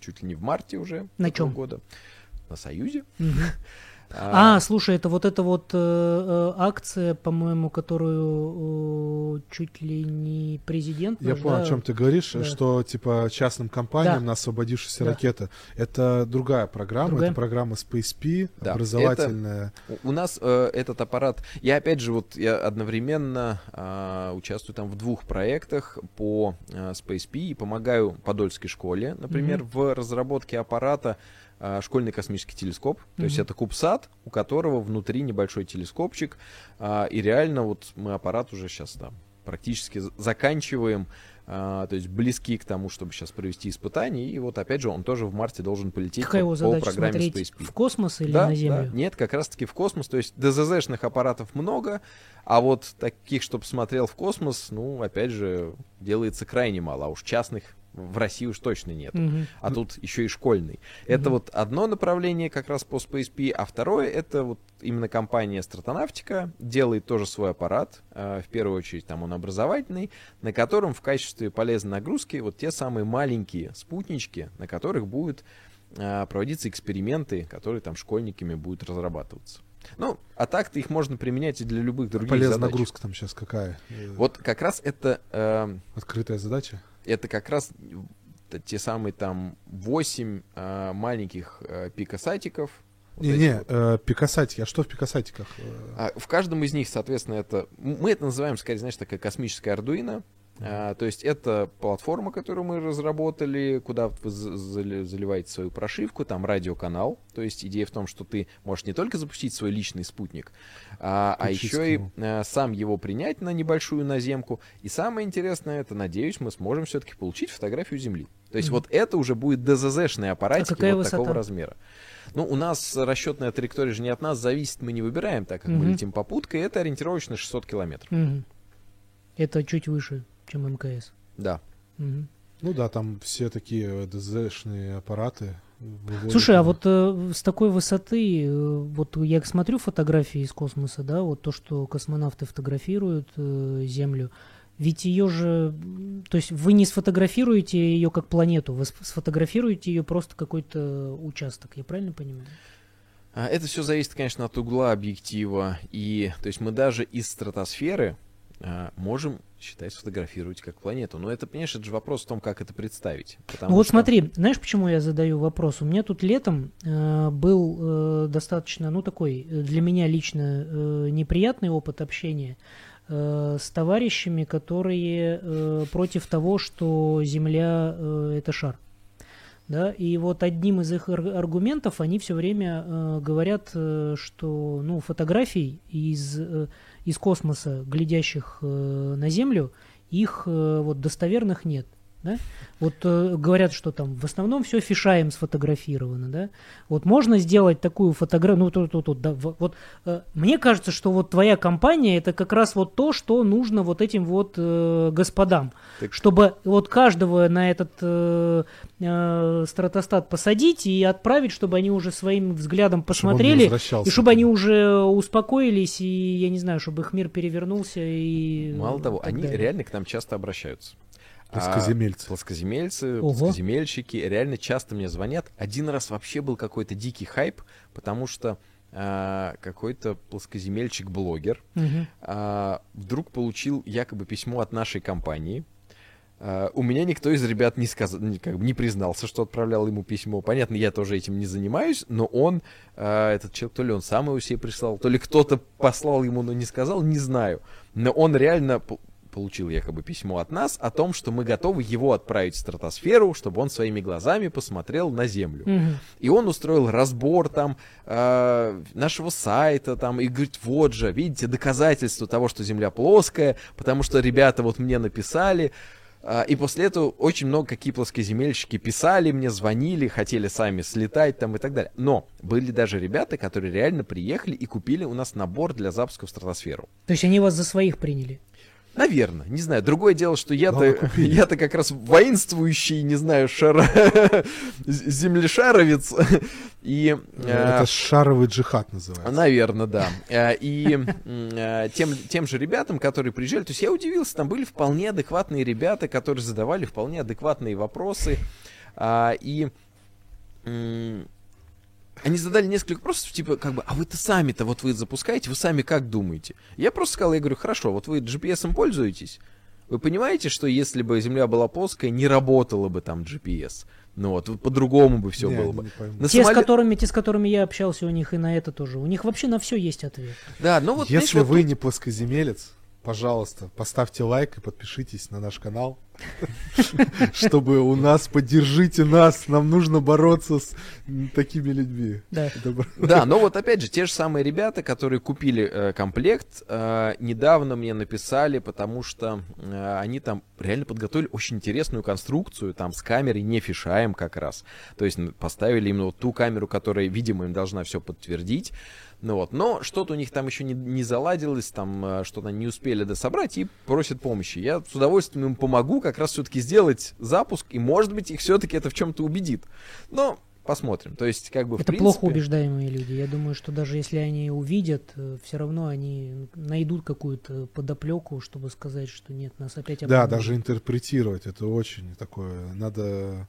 чуть ли не в марте уже На этого чём? года. На Союзе. Мгм. А, А, слушай, это вот эта вот э, э, акция, по-моему, которую э, чуть ли не президент. Я наш, понял, да, о чем ты говоришь, Да. что типа частным компаниям Да. на освободившаяся Да. ракета. Это другая программа, Другая? это программа Space P, Да, образовательная. У у нас э, этот аппарат, я опять же вот я одновременно а, участвую там в двух проектах по а, Space P и помогаю Подольской школе, например, в разработке аппарата школьный космический телескоп. То есть это кубсат, у которого внутри небольшой телескопчик, а, и реально вот мы аппарат уже сейчас там практически заканчиваем. а, то есть близки к тому, чтобы сейчас провести испытания. И вот опять же он тоже в марте должен полететь Какая по, его по программе Space P. в космос или Да, на Землю? да. Нет, как раз-таки в космос. То есть ДЗЗ-шных аппаратов много, а вот таких, чтобы смотрел в космос, ну, опять же, делается крайне мало. А уж частных в России уж точно нет. Мгм. А тут еще и школьный. Это Мгм. вот одно направление как раз по Space P, а второе это вот именно компания Стратонавтика делает тоже свой аппарат. э, В первую очередь там он образовательный, на котором в качестве полезной нагрузки вот те самые маленькие спутнички, на которых будут э, проводиться эксперименты, которые там школьниками будут разрабатываться. Ну, а так-то их можно применять и для любых других Полезная задач. нагрузка там сейчас какая? Вот как раз это э, Открытая задача? Это как раз те самые там 8 а, маленьких а, пикосайтиков. Вот Не-не, вот. э, пикасатики. А что в пикасатиках? Э, А в каждом из них, соответственно, это... Мы это называем, скорее, знаешь, такая космическая ардуина. А, то есть это платформа, которую мы разработали, куда вы заливаете свою прошивку, там радиоканал. То есть идея в том, что ты можешь не только запустить свой личный спутник, а, а еще и а, сам его принять на небольшую наземку. И самое интересное, это, надеюсь, мы сможем все-таки получить фотографию Земли. То есть mm-hmm. вот это уже будет ДЗЗ-шные аппаратики а вот высота? такого размера. Ну, у нас расчетная траектория же не от нас зависит, мы не выбираем, так как mm-hmm. мы летим попуткой, это ориентировочно 600 километров. Mm-hmm. Это чуть выше чем МКС. Да. Угу. Ну да, там все такие ДЗ-шные аппараты. Слушай, а вот э, с такой высоты, э, вот я смотрю фотографии из космоса, да, вот то, что космонавты фотографируют э, Землю, ведь ее же, то есть вы не сфотографируете ее как планету, вы сфотографируете ее просто какой-то участок, я правильно понимаю? А, это все зависит, конечно, от угла объектива. И, то есть мы даже из стратосферы можем считай, сфотографировать как планету. Но это, понимаешь, это же вопрос в том, как это представить. Ну вот что... смотри, знаешь, почему я задаю вопрос? У меня тут летом э, был э, достаточно, ну такой, э, для меня лично э, неприятный опыт общения э, с товарищами, которые э, против того, что Земля э, это шар. Да, и вот одним из их аргументов они все время э, говорят, э, что ну, фотографий из э, из космоса, глядящих э, на Землю, их э, вот достоверных нет. Да? Вот э, говорят, что там в основном все фишаем сфотографировано, да. Вот можно сделать такую фотографию, ну тут, тут, тут, да, вот э, мне кажется, что вот твоя компания это как раз вот то, что нужно вот этим вот э, господам, так... чтобы вот каждого на этот э, э, стратостат посадить и отправить, чтобы они уже своим взглядом посмотрели чтобы и чтобы они уже успокоились и я не знаю, чтобы их мир перевернулся и мало того, они далее. реально к нам часто обращаются. Плоскоземельцы. А, плоскоземельцы, Ого. плоскоземельщики реально часто мне звонят. Один раз вообще был какой-то дикий хайп, потому что а, какой-то плоскоземельщик-блогер угу. а, вдруг получил якобы письмо от нашей компании. А, у меня никто из ребят не сказал, как бы не признался, что отправлял ему письмо. Понятно, я тоже этим не занимаюсь, но он, а, этот человек, то ли он сам его себе прислал, то ли кто-то послал ему, но не сказал, не знаю. Но он реально получил якобы письмо от нас о том, что мы готовы его отправить в стратосферу, чтобы он своими глазами посмотрел на Землю. Угу. И он устроил разбор там э, нашего сайта там и говорит, вот же, видите, доказательство того, что Земля плоская, потому что ребята вот мне написали. А, и после этого очень много какие плоскоземельщики писали мне, звонили, хотели сами слетать там и так далее. Но были даже ребята, которые реально приехали и купили у нас набор для запуска в стратосферу. То есть они вас за своих приняли? Наверное, не знаю. Другое дело, что я-то я-то как раз воинствующий, не знаю, шара... землешаровец. И, э, Это шаровый джихад называется. Наверное, да. Э, и э, тем, тем же ребятам, которые приезжали, то есть я удивился, там были вполне адекватные ребята, которые задавали вполне адекватные вопросы. А, и они задали несколько вопросов, типа, как бы, а вы-то сами-то, вот вы запускаете, вы сами как думаете? Я просто сказал, я говорю, хорошо, вот вы GPS пользуетесь, вы понимаете, что если бы Земля была плоская, не работало бы там GPS? Ну вот, по-другому бы все не, было бы. Не те, самолет... с которыми, те, с которыми я общался, у них и на это тоже. У них вообще на все есть ответ. Да, ну вот. Если знаешь, вы вот не плоскоземелец, пожалуйста, поставьте лайк и подпишитесь на наш канал. Чтобы у нас, поддержите нас, нам нужно бороться с такими людьми. Да. Да, но вот опять же, те же самые ребята, которые купили э, комплект, э, недавно мне написали, потому что э, они там реально подготовили очень интересную конструкцию, там с камерой не фишаем как раз. То есть поставили именно вот ту камеру, которая, видимо, им должна все подтвердить. Ну вот, но что-то у них там еще не, не заладилось, там э, что-то не успели дособрать и просят помощи. Я с удовольствием им помогу как раз все-таки сделать запуск, и может быть их все-таки это в чем-то убедит. Но Посмотрим. То есть, как бы, Это принципе... плохо убеждаемые люди. Я думаю, что даже если они увидят, э, все равно они найдут какую-то подоплеку, чтобы сказать, что нет, нас опять обманули. Да, даже интерпретировать. Это очень такое. Надо...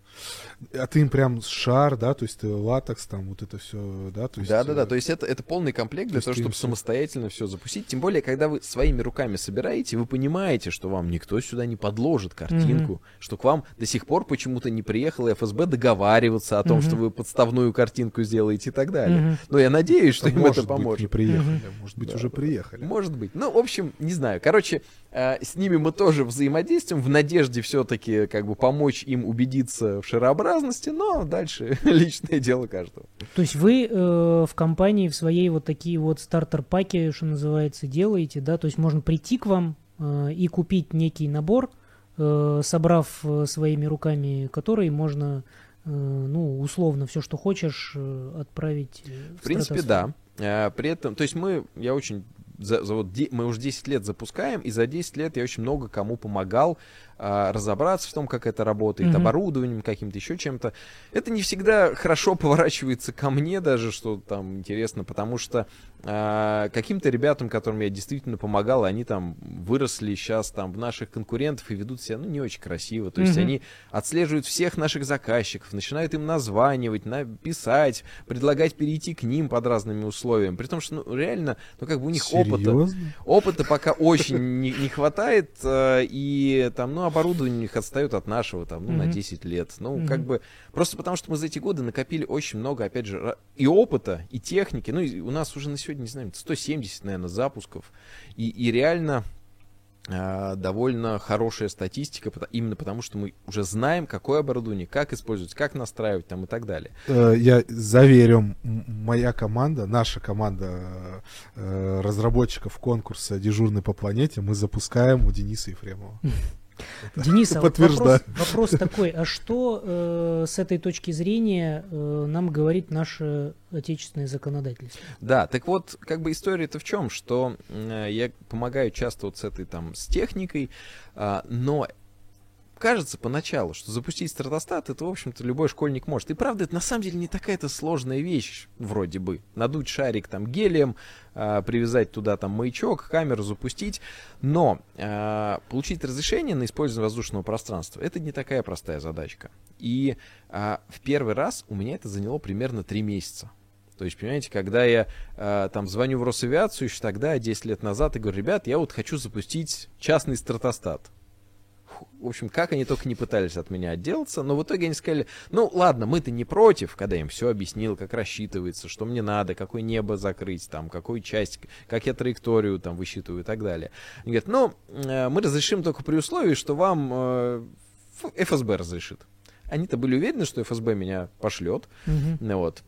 А ты им прям шар, да, то есть ты латекс, там вот это все, да? То есть, да, да, да. То есть это, это полный комплект для того, чтобы все... самостоятельно все запустить. Тем более, когда вы своими руками собираете, вы понимаете, что вам никто сюда не подложит картинку, mm-hmm. что к вам до сих пор почему-то не приехал ФСБ договариваться о том, mm-hmm. что вы вы подставную картинку сделаете и так далее. Мгм. Но я надеюсь, что им Может это быть, поможет. не приехали, может быть, Да. уже приехали. Может быть. Ну, в общем, не знаю. Короче, э, с ними мы тоже взаимодействуем в надежде все-таки как бы помочь им убедиться в шарообразности, но дальше личное дело каждого. То есть вы э, в компании в своей вот такие вот стартер-паки, что называется, делаете, да? То есть можно прийти к вам э, и купить некий набор, э, собрав э, своими руками который можно, ну, условно, все, что хочешь, э, отправить э, В принципе, стратосферу. да. Э, При этом, то есть мы, я очень, за, за вот де- мы уже 10 лет запускаем, и за 10 лет я очень много кому помогал разобраться в том, как это работает, Мгм. оборудованием каким-то, еще чем-то. Это не всегда хорошо поворачивается ко мне даже, что там интересно, потому что а, каким-то ребятам, которым я действительно помогал, они там выросли сейчас там в наших конкурентов и ведут себя, ну, не очень красиво. То есть Мгм. они отслеживают всех наших заказчиков, начинают им названивать, на- писать, предлагать перейти к ним под разными условиями. При том, что, ну, реально, ну, как бы у них опыта, Серьезно? опыта пока очень не, не хватает, э, и там, ну, оборудование у них отстает от нашего, там, ну, на Мгм. 10 лет. Ну, Мгм. как бы, просто потому что мы за эти годы накопили очень много, опять же, и опыта, и техники. Ну, и у нас уже на сегодня, не знаю, 170, наверное, запусков. И, и реально э, довольно хорошая статистика, именно потому что мы уже знаем, какое оборудование, как использовать, как настраивать там и так далее. Э, Я заверю, моя команда, наша команда э, разработчиков конкурса «Дежурный по планете» мы запускаем у Дениса Ефремова. Денис, а вот вопрос, вопрос такой, а что э, с этой точки зрения э, нам говорит наше отечественное законодательство? Да, так вот, как бы история-то в чем, что э, я помогаю часто вот с этой там, с техникой, а, но кажется поначалу, что запустить стратостат, это, в общем-то, любой школьник может. И правда, это на самом деле не такая-то сложная вещь, вроде бы. Надуть шарик там гелием, а, привязать туда там маячок, камеру запустить. Но а, получить разрешение на использование воздушного пространства, это не такая простая задачка. И а, в первый раз у меня это заняло примерно три месяца. То есть, понимаете, когда я э, там звоню в Росавиацию еще тогда, 10 лет назад, и говорю, ребят, я вот хочу запустить частный стратостат. В общем, как они только не пытались от меня отделаться, но в итоге они сказали, ну ладно, мы-то не против, когда я им все объяснил, как рассчитывается, что мне надо, какое небо закрыть, там, какую часть, как я траекторию там высчитываю и так далее. Они говорят, ну, э, мы разрешим только при условии, что вам э, ФСБ разрешит. Они-то были уверены, что ФСБ меня пошлет, ну вот.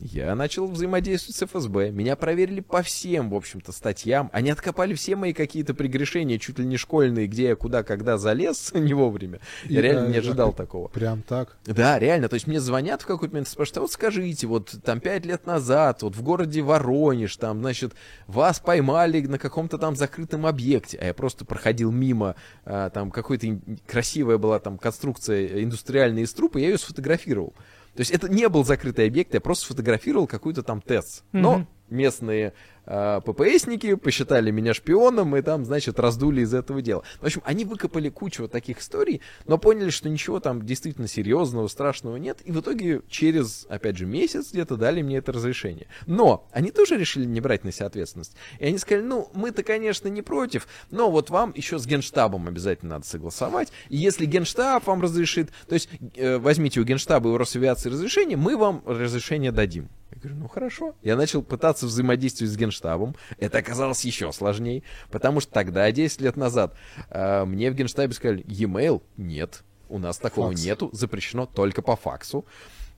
Я начал взаимодействовать с ФСБ. Меня проверили по всем, в общем-то, статьям. Они откопали все мои какие-то прегрешения, чуть ли не школьные, где я куда, когда залез не вовремя. Я И, реально э, не ожидал э, такого. Прям так. Да, реально. То есть мне звонят в какой-то момент, спрашивают, а вот скажите, вот там пять лет назад, вот в городе Воронеж, там, значит, вас поймали на каком-то там закрытом объекте, а я просто проходил мимо, а, там какой-то красивая была там конструкция индустриальная из трупа, я ее сфотографировал. То есть это не был закрытый объект, я просто сфотографировал какой-то там тест. Но местные ППСники посчитали меня шпионом и там, значит, раздули из этого дела. В общем, они выкопали кучу вот таких историй, но поняли, что ничего там действительно серьезного, страшного нет, и в итоге через, опять же, месяц где-то дали мне это разрешение. Но они тоже решили не брать на себя ответственность. И они сказали, ну, мы-то, конечно, не против, но вот вам еще с генштабом обязательно надо согласовать, и если генштаб вам разрешит, то есть э, возьмите у генштаба и у Росавиации разрешение, мы вам разрешение дадим. Говорю, ну хорошо. Я начал пытаться взаимодействовать с генштабом. Это оказалось еще сложнее, потому что тогда, 10 лет назад, э, мне в генштабе сказали, e-mail нет, у нас такого Факс. нету, запрещено только по факсу.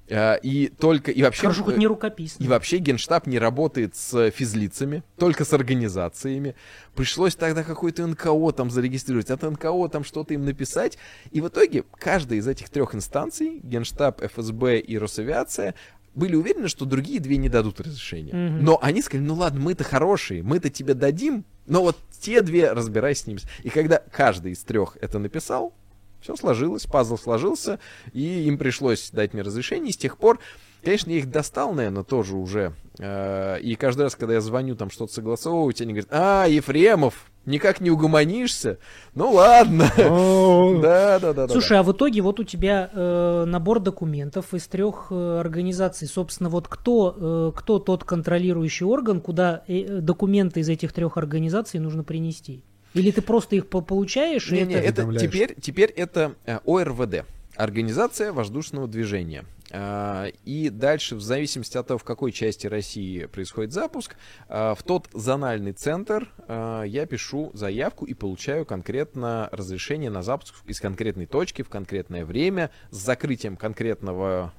Э, и только, и вообще... Хорошо, хоть э, не рукописно. и вообще генштаб не работает с физлицами, только с организациями. Пришлось тогда какой-то НКО там зарегистрировать, от НКО там что-то им написать. И в итоге каждая из этих трех инстанций, генштаб, ФСБ и Росавиация, были уверены, что другие две не дадут разрешения. Мгм. Но они сказали, ну ладно, мы-то хорошие, мы-то тебе дадим, но вот те две разбирайся с ними. И когда каждый из трех это написал, все сложилось, пазл сложился, и им пришлось дать мне разрешение. И с тех пор, конечно, я их достал, наверное, тоже уже. Э, И каждый раз, когда я звоню там что-то согласовывать, они говорят, а, Ефремов, никак не угомонишься? Ну ладно. Да, да, да. да, Слушай, а в итоге вот у тебя э, набор документов из трех э, организаций. Собственно, вот кто, э, кто тот контролирующий орган, куда э, документы из этих трех организаций нужно принести? Или ты просто их по- получаешь? и Не, не, это- это теперь, теперь это ОРВД. Организация воздушного движения. А, И дальше, в зависимости от того, в какой части России происходит запуск, а, в тот зональный центр а, я пишу заявку и получаю конкретно разрешение на запуск из конкретной точки в конкретное время с закрытием конкретного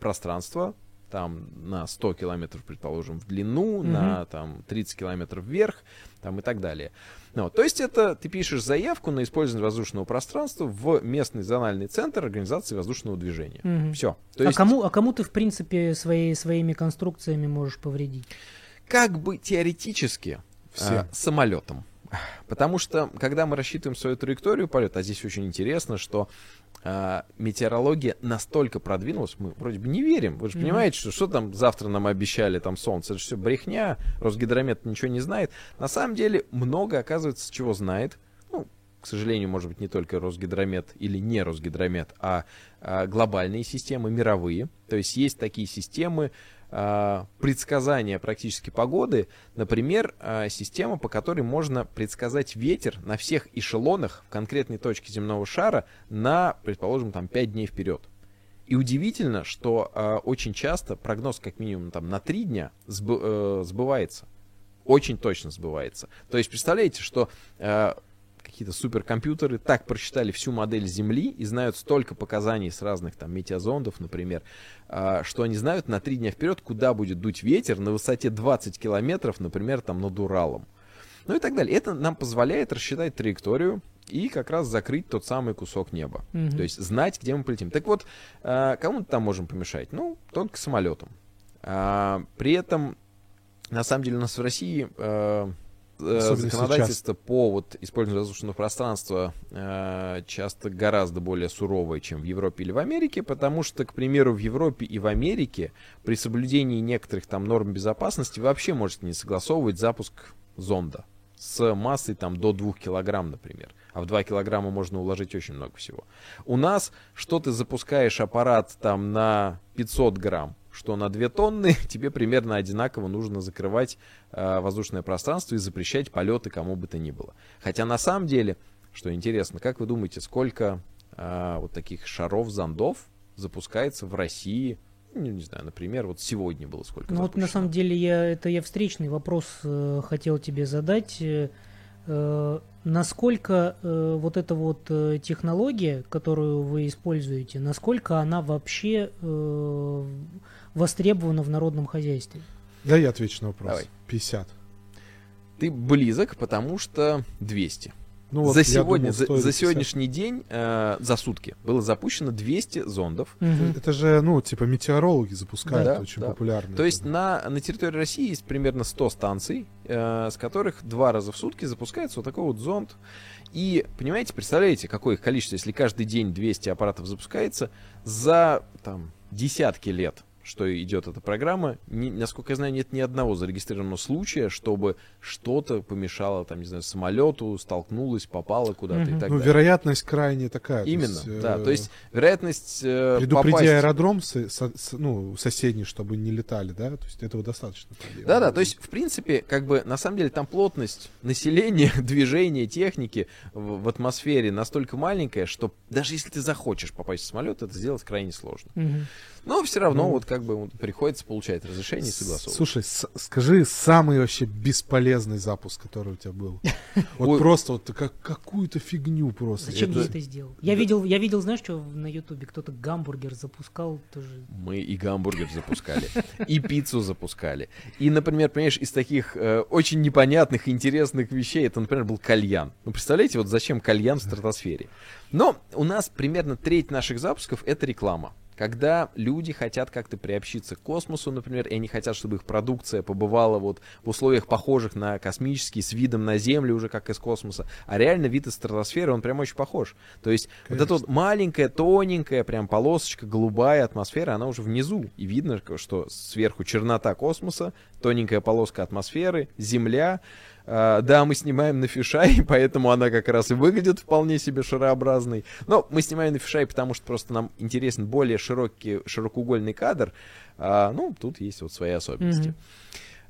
пространства, там на 100 километров, предположим, в длину, Мгм. на там 30 километров вверх, там и так далее. Ну, то есть это ты пишешь заявку на использование воздушного пространства в местный зональный центр организации воздушного движения. Мгм. Все. То а, есть кому, а кому ты, в принципе, своей, своими конструкциями можешь повредить? как бы теоретически Всем. а, самолетом. Потому что, когда мы рассчитываем свою траекторию полета, а здесь очень интересно, что а, метеорология настолько продвинулась, мы вроде бы не верим. Вы же Мгм. понимаете, что, что там завтра нам обещали, там солнце, это же все брехня, Росгидромет ничего не знает. На самом деле, много, оказывается, чего знает. Ну, к сожалению, может быть, не только Росгидромет или не Росгидромет, а, а, глобальные системы, мировые. То есть есть такие системы, предсказания практически погоды, например, а, система, по которой можно предсказать ветер на всех эшелонах в конкретной точке земного шара на, предположим, там 5 дней вперед. И удивительно, что а, очень часто прогноз как минимум там на 3 дня сбы- э, сбывается. Очень точно сбывается. То есть представляете, что э, какие-то суперкомпьютеры так просчитали всю модель Земли и знают столько показаний с разных там метеозондов, например, а, что они знают на три дня вперед, куда будет дуть ветер на высоте 20 километров, например, там над Уралом. Ну и так далее. Это нам позволяет рассчитать траекторию и как раз закрыть тот самый кусок неба. Мгм. То есть знать, где мы полетим. Так вот, а, кому мы там можем помешать? Ну, только самолетом. А, При этом, на самом деле, у нас в России э, законодательство по вот, использованию воздушного пространства э, часто гораздо более суровое, чем в Европе или в Америке, потому что, к примеру, в Европе и в Америке при соблюдении некоторых там норм безопасности вообще можете не согласовывать запуск зонда с массой там до 2 килограмм, например. А в 2 килограмма можно уложить очень много всего. У нас, что ты запускаешь аппарат там на 500 грамм, что на 2 тонны, тебе примерно одинаково нужно закрывать э, воздушное пространство и запрещать полеты кому бы то ни было. Хотя на самом деле, что интересно, как вы думаете, сколько э, вот таких шаров, зондов запускается в России? Ну, не знаю, например, вот сегодня было сколько Ну вот на запущено? самом деле я это я встречный вопрос э, хотел тебе задать. Э, насколько э, вот эта вот э, технология, которую вы используете, насколько она вообще э, востребована в народном хозяйстве? Да, я отвечу на вопрос. Давай. 50. Ты близок, потому что 200. Ну, вот за сегодня, думал, за, за 50. сегодняшний день, э, за сутки, было запущено 200 зондов. Мгм. Это же, ну, типа метеорологи запускают, Да, очень да. популярно. То есть на, на территории России есть примерно 100 станций, э, с которых два раза в сутки запускается вот такой вот зонд. И, понимаете, представляете, какое их количество, если каждый день 200 аппаратов запускается, за там, десятки лет, что идет эта программа, ни- насколько я знаю, нет ни одного зарегистрированного случая, чтобы что-то помешало, там, не знаю, самолету, столкнулось, попало куда-то и Мгм. так ну, далее. вероятность крайне такая. то Именно, есть, да. э, То есть вероятность э, Предупреди попасть- аэродром, со- со- ну, соседний, чтобы не летали, да? То есть этого достаточно. Да-да, то есть, в принципе, как бы, на самом деле, там плотность населения, движения, техники в, в атмосфере настолько маленькая, что даже если ты захочешь попасть в самолет, это сделать крайне сложно. Мгм. Но все равно Ну. вот как бы приходится получать разрешение и согласовывать. Слушай, скажи самый вообще бесполезный запуск, который у тебя был. Вот Ой. просто вот как, какую-то фигню просто. Зачем Это- я это сделал? Я видел, я видел, знаешь, что на Ютубе кто-то гамбургер запускал тоже. Мы и гамбургер запускали, и пиццу запускали. И, например, понимаешь, из таких э, очень непонятных, интересных вещей, это, например, был кальян. Ну, представляете, вот зачем кальян в стратосфере? Но у нас примерно треть наших запусков — это реклама. Когда люди хотят как-то приобщиться к космосу, например, и они хотят, чтобы их продукция побывала вот в условиях похожих на космические, с видом на Землю уже как из космоса, а реально вид из стратосферы, он прям очень похож. То есть вот эта вот маленькая, тоненькая прям полосочка, голубая атмосфера, она уже внизу. И видно, что сверху чернота космоса, тоненькая полоска атмосферы, Земля. А, да, мы снимаем на фишай, поэтому она как раз и выглядит вполне себе шарообразной. Но мы снимаем на фишай, потому что просто нам интересен более широкий, широкоугольный кадр. А, ну, тут есть вот свои особенности.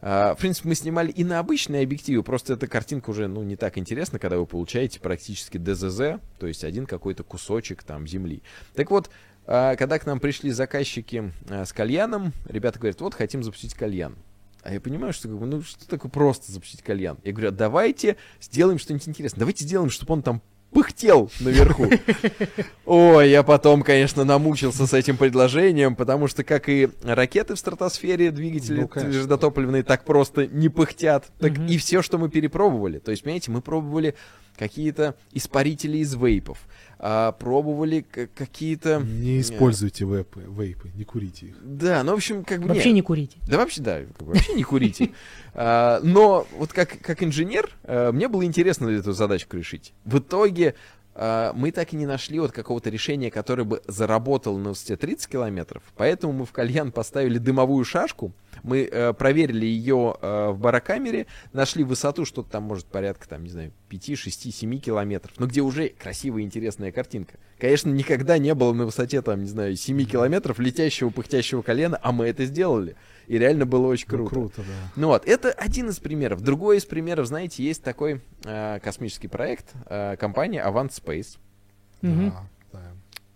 А, В принципе, мы снимали и на обычные объективы, просто эта картинка уже ну, не так интересна, когда вы получаете практически ДЗЗ, то есть один какой-то кусочек там земли. Так вот, а, когда к нам пришли заказчики а, с кальяном, ребята говорят, вот хотим запустить кальян. А я понимаю, что как бы, ну что такое просто запустить кальян? Я говорю, а давайте сделаем что-нибудь интересное. Давайте сделаем, чтобы он там пыхтел наверху. Ой, я потом, конечно, намучился с этим предложением, потому что, как и ракеты в стратосфере, двигатели Ну, твердотопливные так просто не пыхтят. Так и все, что мы перепробовали. То есть, понимаете, мы пробовали какие-то испарители из вейпов, а, пробовали к- какие-то... Не используйте вейпы, вейпы, не курите их. Да, ну, в общем, как бы... Вообще нет. не курите. Да вообще, да, как бы вообще не курите. А, Но вот как, как инженер, а, мне было интересно эту задачку решить. В итоге а, мы так и не нашли вот какого-то решения, которое бы заработало на высоте 30 километров. Поэтому мы в кальян поставили дымовую шашку. Мы э, проверили ее э, в барокамере, нашли высоту, что-то там может порядка, там, не знаю, 5, 6, 7 километров. Но где уже красивая, интересная картинка. Конечно, никогда не было на высоте, там, не знаю, 7 километров летящего, пыхтящего колена, а мы это сделали. И реально было очень Ну, круто. круто, да. Ну вот, это один из примеров. Другой из примеров, знаете, есть такой э, космический проект, э, компания Avant Space. Да,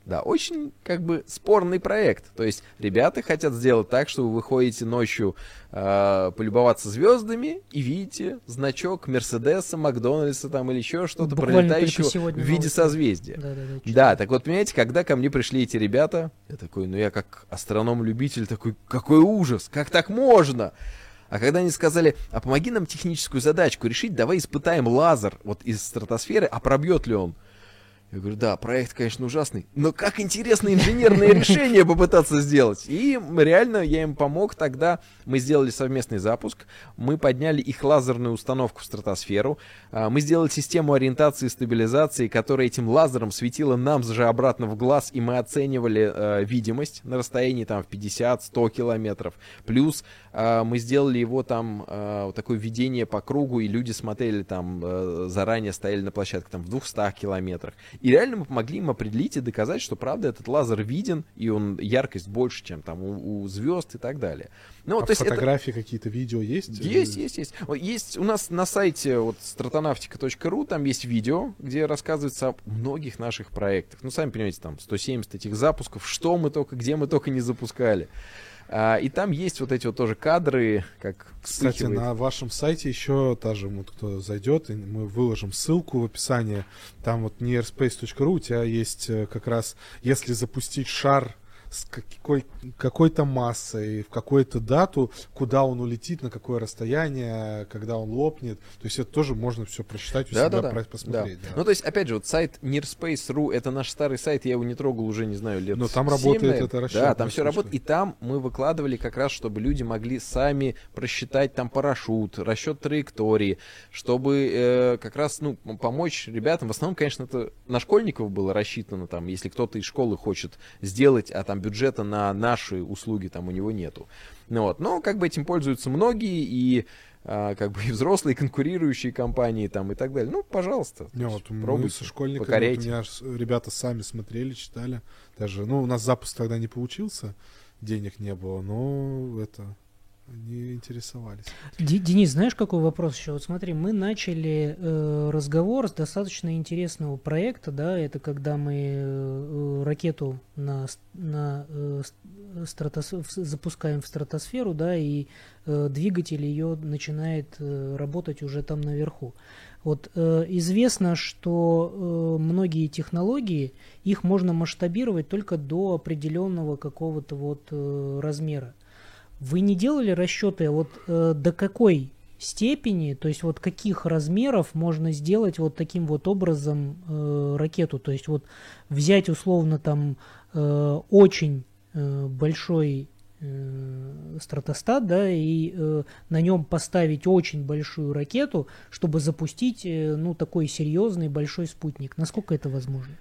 да. Очень как бы спорный проект. То есть ребята хотят сделать так, что вы выходите ночью э, полюбоваться звездами и видите значок Мерседеса, Макдональдса там или еще что-то Буквально пролетающего в виде созвездия. Да, да, да. Да, так вот, понимаете, когда ко мне пришли эти ребята, я такой, ну я как астроном-любитель такой, какой ужас, как так можно? А когда они сказали, а помоги нам техническую задачку решить, давай испытаем лазер вот из стратосферы, а пробьет ли он? Я говорю, да, проект, конечно, ужасный, но как интересно инженерное решение попытаться сделать. И реально я им помог тогда. Мы сделали совместный запуск, мы подняли их лазерную установку в стратосферу, а, мы сделали систему ориентации и стабилизации, которая этим лазером светила нам же обратно в глаз, и мы оценивали э, видимость на расстоянии там в 50-100 километров. Плюс э, мы сделали его там э, такое введение по кругу, и люди смотрели там э, заранее, стояли на площадке там в 200 километрах. И реально мы помогли им определить и доказать, что правда этот лазер виден, и он яркость больше, чем там у, у звезд и так далее. Ну, а то есть это- фотографии какие-то, видео есть? есть, есть, есть. Есть у нас на сайте вот стратонавтика.ру, там есть видео, где рассказывается о многих наших проектах. Ну, сами понимаете, там 170 этих запусков, что мы только, где мы только не запускали. А, и там есть вот эти вот тоже кадры, как Кстати, вспыхивает. на вашем сайте еще даже вот кто зайдет, мы выложим ссылку в описании. Там вот nearspace.ru у тебя есть э, как раз, если запустить шар с какой, какой-то массой, в какую-то дату, куда он улетит, на какое расстояние, когда он лопнет. То есть это тоже можно все прочитать у Да, себя, да, да. посмотреть. да. Ну, то есть, опять же, вот сайт nearspace.ru, это наш старый сайт, я его не трогал уже, не знаю, лет Но там 7, работает наверное. эта Да, там все работает. И там мы выкладывали как раз, чтобы люди могли сами просчитать там парашют, расчет траектории, чтобы э, как раз, ну, помочь ребятам. В основном, конечно, это на школьников было рассчитано, там, если кто-то из школы хочет сделать, а там бюджета на наши услуги там у него нету. Ну вот, но как бы этим пользуются многие, и а, как бы и взрослые конкурирующие компании там и так далее. Ну, пожалуйста. Не, вот мы пробуйте, со школьниками, вот покоряйте. у меня ребята сами смотрели, читали. Даже, ну, у нас запуск тогда не получился, денег не было, но это, они интересовались. Денис, знаешь, какой вопрос еще? Вот смотри, мы начали э, разговор с достаточно интересного проекта, да, это когда мы э, ракету на, на э, стратос- запускаем в стратосферу, да, и э, двигатель ее начинает э, работать уже там наверху. Вот э, известно, что э, многие технологии, их можно масштабировать только до определенного какого-то вот э, размера. Вы не делали расчеты, вот э, до какой степени, то есть вот каких размеров можно сделать вот таким вот образом э, ракету, то есть вот взять условно там э, очень э, большой э, стратостат, да, и э, на нем поставить очень большую ракету, чтобы запустить, э, ну, такой серьезный большой спутник. Насколько это возможно?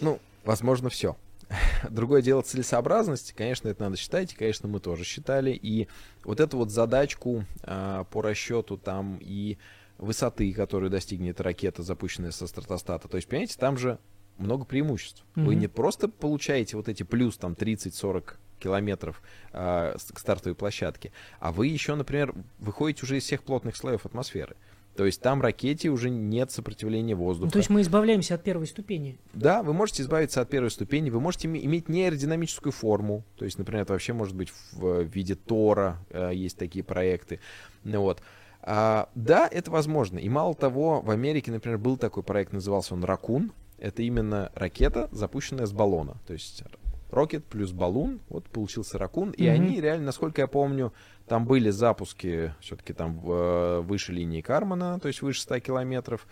Ну, возможно, все. Другое дело целесообразность, конечно, это надо считать, и, конечно, мы тоже считали. И вот эту вот задачку а, по расчету там и высоты, которую достигнет ракета, запущенная со стратостата. То есть, понимаете, там же много преимуществ. Вы Мгм. не просто получаете вот эти плюс там 30-40 километров с- к стартовой площадке, а вы еще, например, выходите уже из всех плотных слоев атмосферы. То есть там ракете уже нет сопротивления воздуха. Ну, то есть мы избавляемся от первой ступени. Да, вы можете избавиться от первой ступени, вы можете име- иметь неаэродинамическую форму, то есть, например, это вообще может быть в виде Тора, э, есть такие проекты. Ну, вот. А, да, это возможно. И мало того, в Америке, например, был такой проект, назывался он Ракун. Это именно ракета, запущенная с баллона. То есть Рокет плюс баллон, вот получился Ракун. И Мгм. они реально, насколько я помню, там были запуски все-таки там э, выше линии Кармана, то есть выше 100 километров.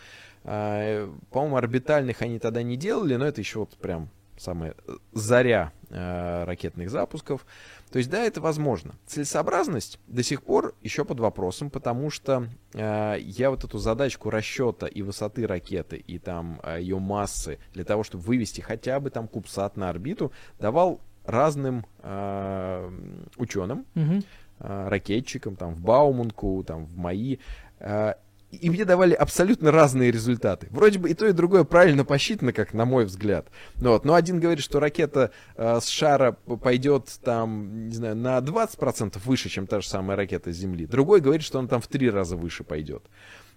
А, э, По-моему, орбитальных они тогда не делали, но это еще вот прям самая э, заря ракетных запусков. То есть, да, это возможно. Целесообразность до сих пор еще под вопросом, потому что э, я вот эту задачку расчета и высоты ракеты, и там э, ее массы для того, чтобы вывести хотя бы там кубсат на орбиту, давал разным э, ученым, Мгм. Э, ракетчикам, там, в Бауманку, там, в МАИ, э, и мне давали абсолютно разные результаты. Вроде бы и то, и другое правильно посчитано, как на мой взгляд. Ну, вот. Но один говорит, что ракета э, с шара пойдет там, не знаю, на 20% выше, чем та же самая ракета с Земли. Другой говорит, что он там в три раза выше пойдет.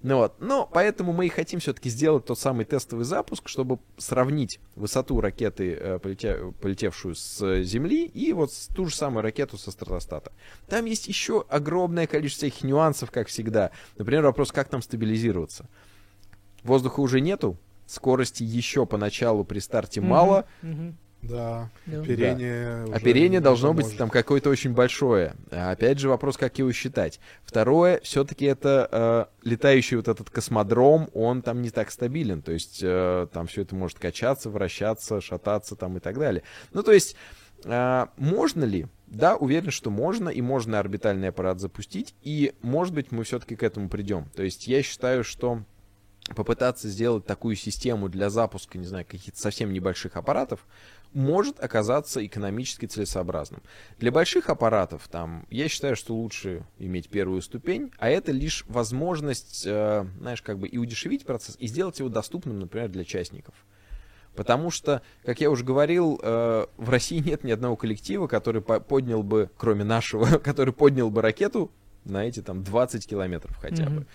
Ну вот. Но поэтому мы и хотим все-таки сделать тот самый тестовый запуск, чтобы сравнить высоту ракеты, э, полетевшую с Земли, и вот ту же самую ракету со стратостата. Там есть еще огромное количество всяких нюансов, как всегда. Например, вопрос, как там стабилизироваться. Воздуха уже нету, скорости еще поначалу при старте Мгм. мало, Да. Да. оперение. уже Оперение должно быть поможет. там какое-то очень большое. А Опять же вопрос, как его считать. Второе, все-таки это э, летающий вот этот космодром, он там не так стабилен. То есть э, там все это может качаться, вращаться, шататься там и так далее. Ну, то есть э, можно ли? Да, уверен, что можно, и можно орбитальный аппарат запустить, и, может быть, мы все-таки к этому придем. То есть я считаю, что попытаться сделать такую систему для запуска, не знаю, каких-то совсем небольших аппаратов, может оказаться экономически целесообразным. Для больших аппаратов, там, я считаю, что лучше иметь первую ступень, а это лишь возможность, э, знаешь, как бы и удешевить процесс, и сделать его доступным, например, для частников. Потому что, как я уже говорил, э, в России нет ни одного коллектива, который по- поднял бы, кроме нашего, который поднял бы ракету на эти там 20 километров хотя бы. Мгм.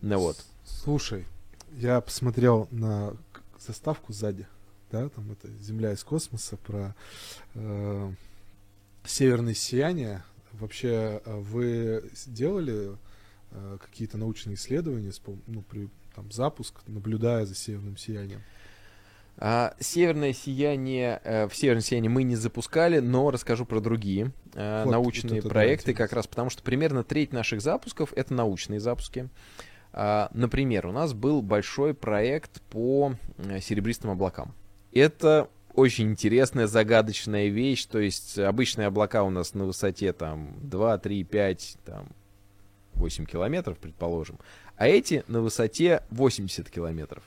Ну вот. Слушай, я посмотрел на заставку сзади, да, там это Земля из космоса про э, северное сияние. Вообще, э, вы делали э, какие-то научные исследования, ну, при там, запуск, наблюдая за северным сиянием? А, северное сияние, э, в северное сияние мы не запускали, но расскажу про другие э, Вот, научные вот да, проекты, как раз потому что примерно треть наших запусков это научные запуски. А, например, у нас был большой проект по серебристым облакам. Это очень интересная, загадочная вещь. То есть обычные облака у нас на высоте там 2, 3, 5, там 8 километров, предположим. А эти на высоте 80 километров.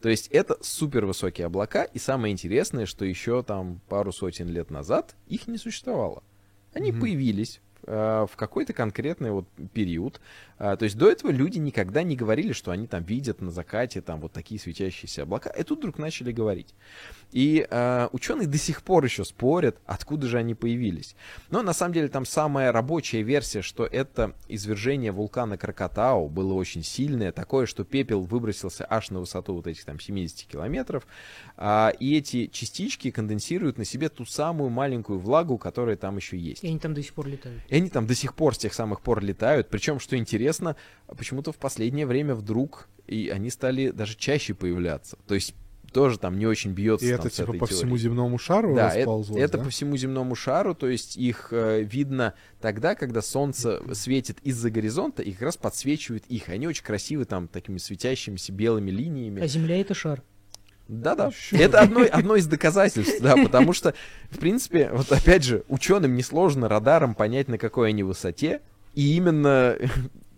То есть это супер высокие облака, и самое интересное, что еще там пару сотен лет назад их не существовало. Они Мгм. появились э, в какой-то конкретный вот период. А, то есть до этого люди никогда не говорили, что они там видят на закате там вот такие светящиеся облака, и тут вдруг начали говорить. И э, ученые до сих пор еще спорят, откуда же они появились. Но на самом деле там самая рабочая версия, что это извержение вулкана Кракатау было очень сильное, такое, что пепел выбросился аж на высоту вот этих там 70 километров, а, и эти частички конденсируют на себе ту самую маленькую влагу, которая там еще есть. И они там до сих пор летают. И они там до сих пор с тех самых пор летают. Причем, что интересно, почему-то в последнее время вдруг и они стали даже чаще появляться. То есть тоже там не очень бьется И там это с типа по теорией. всему земному шару Да, это, расползлось, это да? по всему земному шару, то есть их э, видно тогда, когда солнце светит из-за горизонта, и как раз подсвечивает их. Они очень красивы там такими светящимися белыми линиями. А Земля это шар. Да-да. Это одно, одно из доказательств, да, потому что, в принципе, вот опять же, ученым несложно радаром понять, на какой они высоте, и именно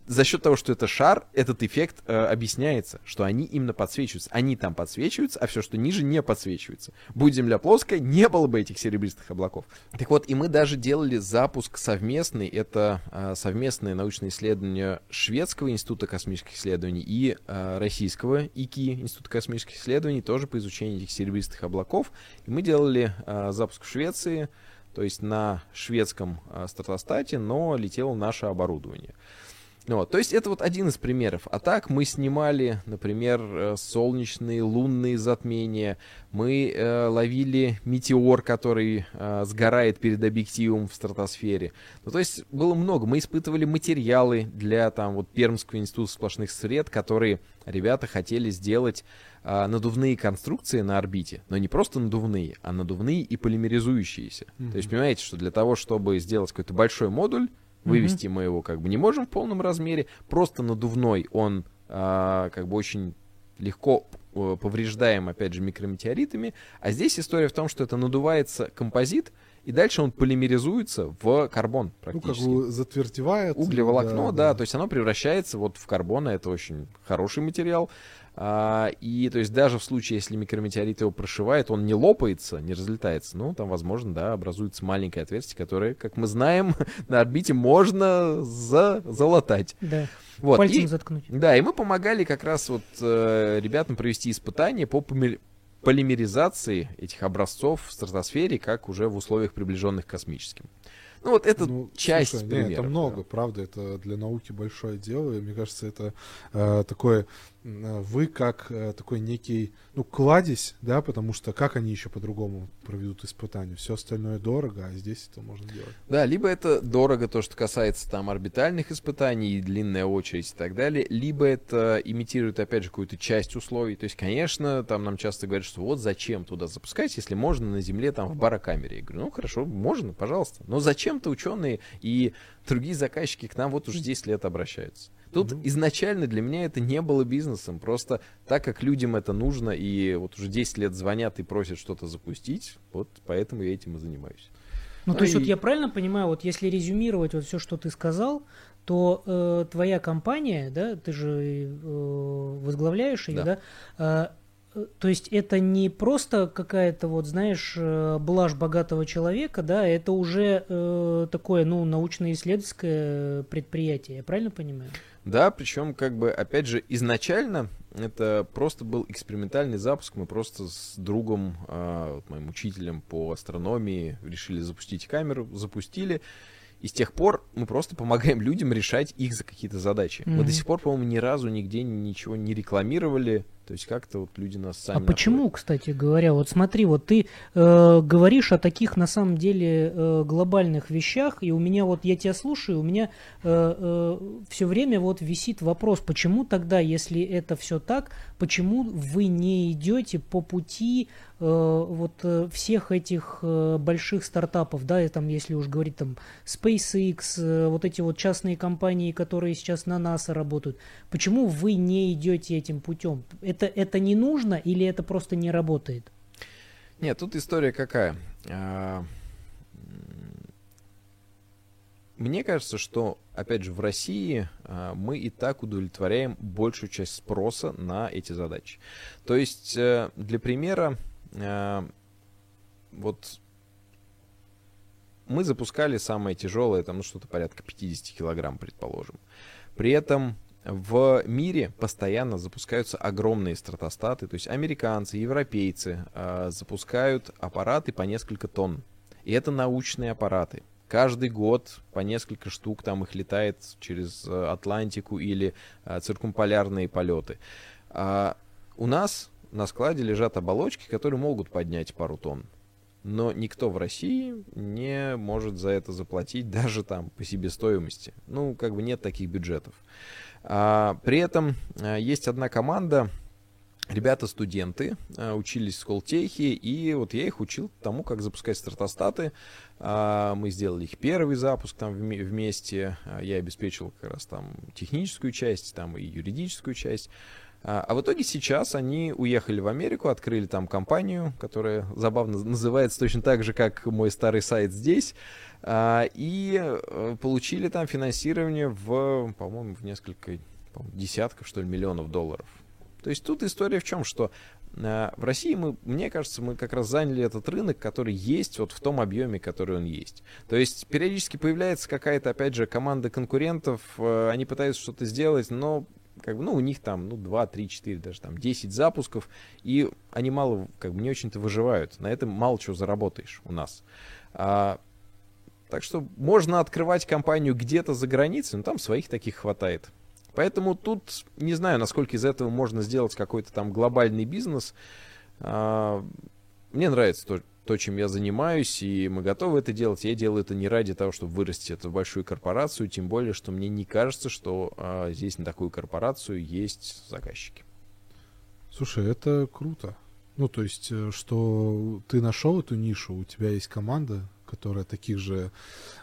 за счет того, что это шар, этот эффект э, объясняется, что они именно подсвечиваются. Они там подсвечиваются, а все, что ниже, не подсвечивается. Будь Земля плоская, не было бы этих серебристых облаков. Так вот, и мы даже делали запуск совместный. Это э, совместное научное исследование Шведского института космических исследований и э, российского ИКИ, Института космических исследований, тоже по изучению этих серебристых облаков. И мы делали э, запуск в Швеции, то есть на шведском э, стратостате, но летело наше оборудование. Ну, вот, то есть это вот один из примеров. А так мы снимали, например, э, солнечные, лунные затмения. Мы э, ловили метеор, который э, сгорает перед объективом в стратосфере. Ну, то есть было много. Мы испытывали материалы для там вот Пермского института сплошных сред, которые ребята хотели сделать э, надувные конструкции на орбите. Но не просто надувные, а надувные и полимеризующиеся. Mm-hmm. То есть понимаете, что для того, чтобы сделать какой-то большой модуль, Вывести mm-hmm. мы его как бы не можем в полном размере. Просто надувной он а, как бы очень легко э, повреждаем, опять же, микрометеоритами. А здесь история в том, что это надувается композит, и дальше он полимеризуется в карбон практически. Ну, как бы затвердевает. Углеволокно, да, да, да, то есть оно превращается вот в карбон, это очень хороший материал. А, и то есть даже в случае, если микрометеорит его прошивает, он не лопается, не разлетается. Ну, там, возможно, да, образуется маленькое отверстие, которое, как мы знаем, на орбите можно за залатать. Да. Вот. Пальцем и, заткнуть. Да, и мы помогали как раз вот э, ребятам провести испытания по полимеризации этих образцов в стратосфере, как уже в условиях приближенных к космическим. Ну вот это ну, часть слушай, примеров. Нет, это много, да. правда, это для науки большое дело, и мне кажется, это э, такое вы как э, такой некий, ну, кладезь, да, потому что как они еще по-другому проведут испытания? Все остальное дорого, а здесь это можно делать. Да, либо это дорого, то, что касается там орбитальных испытаний, длинная очередь и так далее, либо это имитирует, опять же, какую-то часть условий. То есть, конечно, там нам часто говорят, что вот зачем туда запускать, если можно на Земле там в барокамере. Я говорю, ну, хорошо, можно, пожалуйста. Но зачем-то ученые и другие заказчики к нам вот уже 10 лет обращаются. Тут mm изначально для меня это не было бизнесом. Просто так как людям это нужно, и вот уже 10 лет звонят и просят что-то запустить, вот поэтому я этим и занимаюсь. Ну, ну то есть, вот я правильно понимаю, вот если резюмировать вот все, что ты сказал, то э, твоя компания, да, ты же э, возглавляешь ее, да, да э, то есть это не просто какая-то вот, знаешь, э, блажь богатого человека, да, это уже э, такое, ну, научно-исследовательское предприятие, я правильно понимаю? Да, причем, как бы, опять же, изначально это просто был экспериментальный запуск. Мы просто с другом, э, моим учителем по астрономии, решили запустить камеру, запустили. И с тех пор мы просто помогаем людям решать их за какие-то задачи. Mm-hmm. Мы до сих пор, по-моему, ни разу нигде ничего не рекламировали. То есть как-то вот люди нас сами... А находят. почему, кстати говоря, вот смотри, вот ты э, говоришь о таких на самом деле э, глобальных вещах, и у меня вот, я тебя слушаю, у меня э, э, все время вот висит вопрос, почему тогда, если это все так, почему вы не идете по пути э, вот э, всех этих э, больших стартапов, да, и там, если уж говорить там SpaceX, э, вот эти вот частные компании, которые сейчас на НАСА работают, почему вы не идете этим путем? Это, это не нужно или это просто не работает? Нет, тут история какая. А, мне кажется, что, опять же, в России а, мы и так удовлетворяем большую часть спроса на эти задачи. То есть, э, для примера, а, вот мы запускали самое тяжелое, там, ну, что-то порядка 50 килограмм, предположим. При этом в мире постоянно запускаются огромные стратостаты, то есть американцы, европейцы э, запускают аппараты по несколько тонн. И это научные аппараты. Каждый год по несколько штук там их летает через э, Атлантику или э, циркумполярные полеты. А у нас на складе лежат оболочки, которые могут поднять пару тонн. Но никто в России не может за это заплатить даже там по себестоимости. Ну, как бы нет таких бюджетов. А, при этом а, есть одна команда, ребята студенты, а, учились в Сколтехе, и вот я их учил тому, как запускать стратостаты. А, мы сделали их первый запуск там вместе, я обеспечил как раз там техническую часть, там и юридическую часть. А в итоге сейчас они уехали в Америку, открыли там компанию, которая забавно называется точно так же, как мой старый сайт здесь. А, и э, получили там финансирование в, по-моему, в несколько десятков, что ли, миллионов долларов. То есть тут история в чем, что э, в России мы, мне кажется, мы как раз заняли этот рынок, который есть вот в том объеме, который он есть. То есть периодически появляется какая-то, опять же, команда конкурентов, э, они пытаются что-то сделать, но как бы, ну, у них там, ну, 2, 3, 4, даже там 10 запусков, и они мало, как бы, не очень-то выживают. На этом мало чего заработаешь у нас. А Так что можно открывать компанию где-то за границей, но там своих таких хватает. Поэтому тут не знаю, насколько из этого можно сделать какой-то там глобальный бизнес. А, мне нравится то, то, чем я занимаюсь, и мы готовы это делать. Я делаю это не ради того, чтобы вырасти это в большую корпорацию, тем более, что мне не кажется, что а, здесь на такую корпорацию есть заказчики. Слушай, это круто. Ну, то есть, э, что ты нашел эту нишу, у тебя есть команда, которая таких же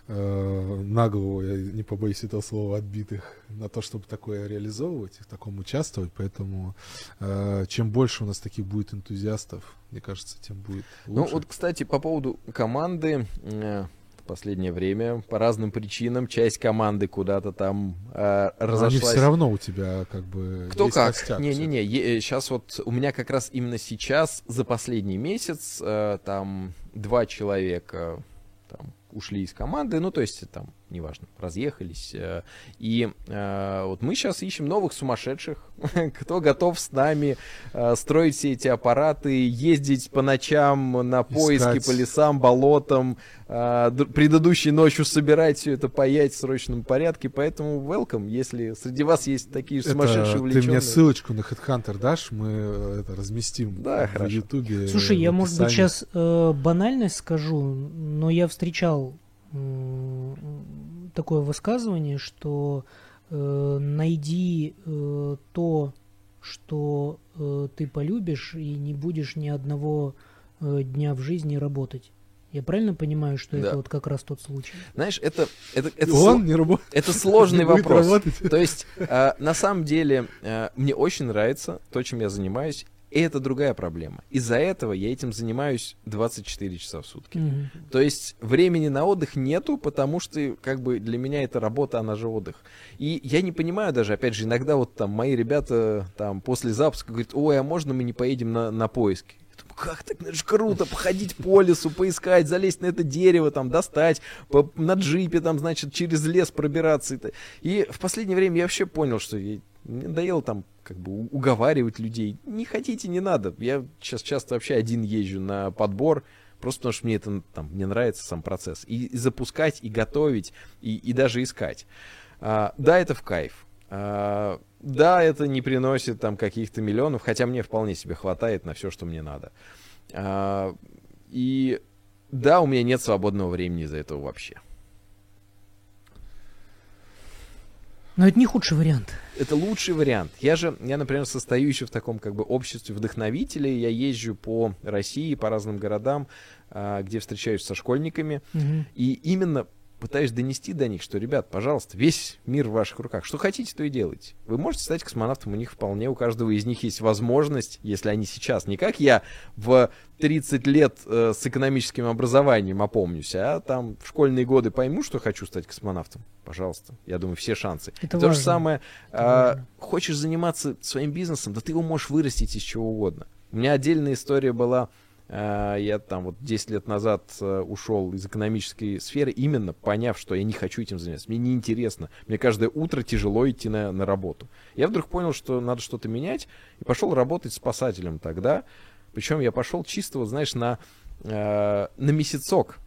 э, наглого, я не побоюсь этого слова, отбитых на то, чтобы такое реализовывать, в таком участвовать. Поэтому э, чем больше у нас таких будет энтузиастов, мне кажется, тем будет ну, лучше. Ну вот, кстати, по поводу команды, э, последнее время по разным причинам часть команды куда-то там э, разошлась. Но они все равно у тебя как бы Кто как? Не-не-не, сейчас вот у меня как раз именно сейчас за последний месяц э, там два человека ушли из команды, ну то есть там неважно, разъехались. Э, и э, вот мы сейчас ищем новых сумасшедших, кто готов с нами э, строить все эти аппараты, ездить по ночам на поиски Искать. по лесам, болотам, предыдущей ночью собирать все это, паять в срочном порядке. Поэтому welcome, если среди вас есть такие это сумасшедшие увлеченные. Ты мне ссылочку на Headhunter дашь, мы это разместим да, в хорошо. Ютубе. Слушай, я, может быть, сейчас э, банальность скажу, но я встречал такое высказывание, что э, найди э, то, что э, ты полюбишь, и не будешь ни одного э, дня в жизни работать. Я правильно понимаю, что да. это вот как раз тот случай? Знаешь, это это это, Он не работ... это сложный вопрос. То есть э, на самом деле э, мне очень нравится то, чем я занимаюсь, и это другая проблема. Из-за этого я этим занимаюсь 24 часа в сутки. Mm-hmm. То есть времени на отдых нету, потому что как бы для меня это работа, она же отдых. И я не понимаю даже, опять же, иногда вот там мои ребята там после запуска говорят, ой, а можно мы не поедем на, на поиски? как так, это же круто, походить по лесу, поискать, залезть на это дерево, там, достать, по, на джипе, там, значит, через лес пробираться. И в последнее время я вообще понял, что я, мне надоело там как бы уговаривать людей. Не хотите, не надо. Я сейчас часто вообще один езжу на подбор, просто потому что мне это там, мне нравится сам процесс. И, и запускать, и готовить, и, и даже искать. А, да, это в кайф. А, да, это не приносит там каких-то миллионов, хотя мне вполне себе хватает на все, что мне надо. А, и да, у меня нет свободного времени из-за этого вообще. Но это не худший вариант. Это лучший вариант. Я же, я, например, состою еще в таком как бы обществе вдохновителей. Я езжу по России, по разным городам, а, где встречаюсь со школьниками. Угу. И именно пытаюсь донести до них, что, ребят, пожалуйста, весь мир в ваших руках. Что хотите, то и делайте. Вы можете стать космонавтом, у них вполне, у каждого из них есть возможность, если они сейчас, не как я в 30 лет э, с экономическим образованием опомнюсь, а там в школьные годы пойму, что хочу стать космонавтом. Пожалуйста, я думаю, все шансы. Это то важно. же самое, э, хочешь заниматься своим бизнесом, да ты его можешь вырастить из чего угодно. У меня отдельная история была я там вот 10 лет назад э, ушел из экономической сферы, именно поняв, что я не хочу этим заняться. Мне неинтересно. Мне каждое утро тяжело идти на, на работу. Я вдруг понял, что надо что-то менять, и пошел работать спасателем тогда. Причем я пошел чисто, вот, знаешь, на, э, на месяцок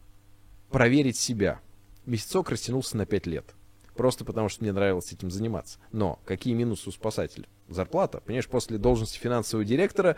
проверить себя. Месяцок растянулся на 5 лет. Просто потому, что мне нравилось этим заниматься. Но какие минусы у спасателя? Зарплата. Понимаешь, после должности финансового директора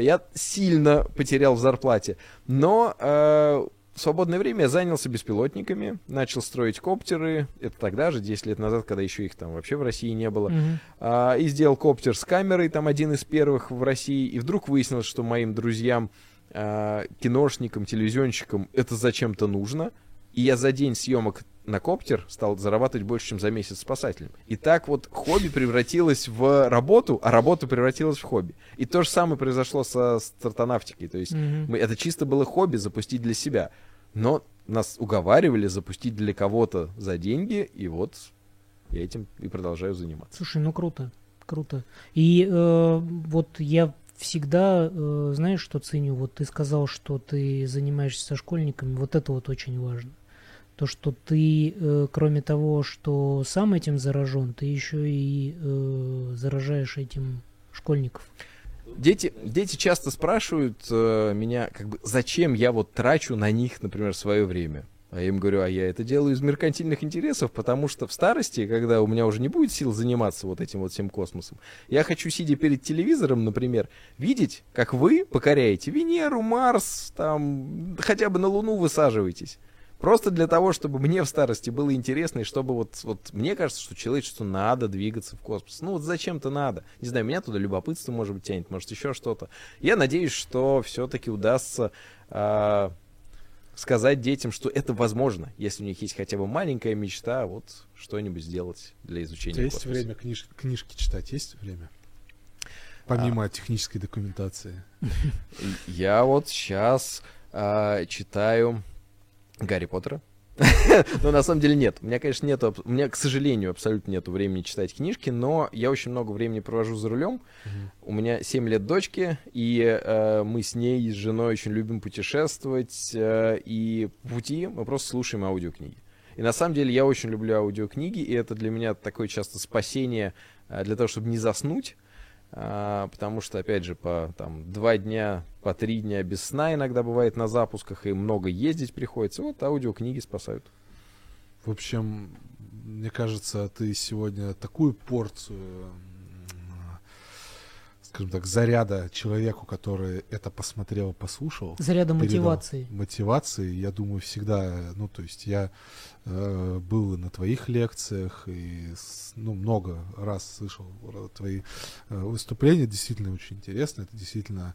я сильно потерял в зарплате. Но э, в свободное время я занялся беспилотниками, начал строить коптеры. Это тогда же, 10 лет назад, когда еще их там вообще в России не было. Mm-hmm. А, и сделал коптер с камерой, там один из первых в России. И вдруг выяснилось, что моим друзьям, а, киношникам, телевизионщикам это зачем-то нужно. И я за день съемок на коптер стал зарабатывать больше, чем за месяц спасателем. И так вот хобби превратилось в работу, а работа превратилась в хобби. И то же самое произошло со стартонавтикой. То есть mm-hmm. мы, это чисто было хобби запустить для себя. Но нас уговаривали запустить для кого-то за деньги, и вот я этим и продолжаю заниматься. Слушай, ну круто, круто. И э, вот я всегда, э, знаешь, что ценю? Вот ты сказал, что ты занимаешься со школьниками, вот это вот очень важно то, что ты, э, кроме того, что сам этим заражен, ты еще и э, заражаешь этим школьников. Дети, дети часто спрашивают э, меня, как бы, зачем я вот трачу на них, например, свое время. А я им говорю, а я это делаю из меркантильных интересов, потому что в старости, когда у меня уже не будет сил заниматься вот этим вот всем космосом, я хочу, сидя перед телевизором, например, видеть, как вы покоряете Венеру, Марс, там, хотя бы на Луну высаживаетесь. Просто для того, чтобы мне в старости было интересно, и чтобы вот, вот мне кажется, что человечеству надо двигаться в космос. Ну вот зачем-то надо. Не знаю, меня туда любопытство, может быть, тянет, может, еще что-то. Я надеюсь, что все-таки удастся э, сказать детям, что это возможно, если у них есть хотя бы маленькая мечта, вот что-нибудь сделать для изучения есть космоса. время книж- книжки читать? Есть время? Помимо технической документации. Я вот сейчас читаю Гарри Поттера. Но на самом деле нет. У меня, конечно, нету, аб- у меня, к сожалению, абсолютно нету времени читать книжки, но я очень много времени провожу за рулем. У меня 7 лет дочки, и э, мы с ней, с женой очень любим путешествовать, э, и по пути мы просто слушаем аудиокниги. И на самом деле я очень люблю аудиокниги, и это для меня такое часто спасение э, для того, чтобы не заснуть, потому что, опять же, по там, два дня, по три дня без сна иногда бывает на запусках, и много ездить приходится. Вот аудиокниги спасают. В общем, мне кажется, ты сегодня такую порцию, скажем так, заряда человеку, который это посмотрел, послушал. Заряда передал. мотивации. Мотивации, я думаю, всегда, ну, то есть я э, был на твоих лекциях, и, ну, много раз слышал твои э, выступления, действительно очень интересно, это действительно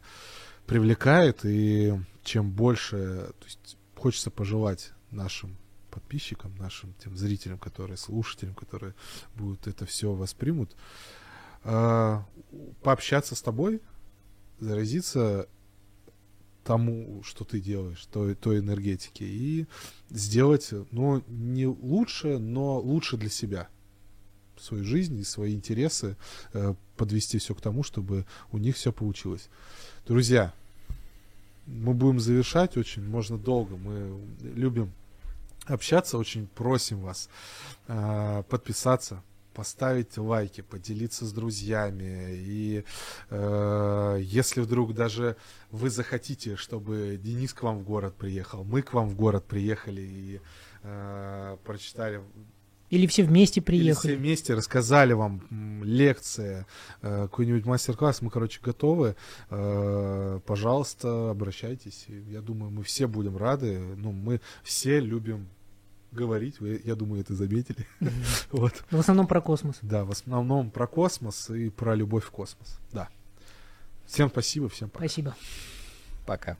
привлекает, и чем больше, то есть хочется пожелать нашим подписчикам, нашим тем зрителям, которые, слушателям, которые будут это все воспримут, э, пообщаться с тобой, заразиться тому, что ты делаешь, той, той энергетике, и сделать, ну, не лучше, но лучше для себя. Свою жизнь и свои интересы э, подвести все к тому, чтобы у них все получилось. Друзья, мы будем завершать очень, можно долго. Мы любим общаться, очень просим вас э, подписаться, поставить лайки, поделиться с друзьями. И э, если вдруг даже вы захотите, чтобы Денис к вам в город приехал, мы к вам в город приехали и э, прочитали Или все вместе или все приехали. вместе рассказали вам лекции, э, какой-нибудь мастер-класс, мы, короче, готовы. Э, пожалуйста, обращайтесь. Я думаю, мы все будем рады. Ну, мы все любим говорить. Вы, я думаю, это заметили. Вот. В основном про космос. Да, в основном про космос и про любовь в космос. Да. Всем спасибо, всем пока. Спасибо. Пока.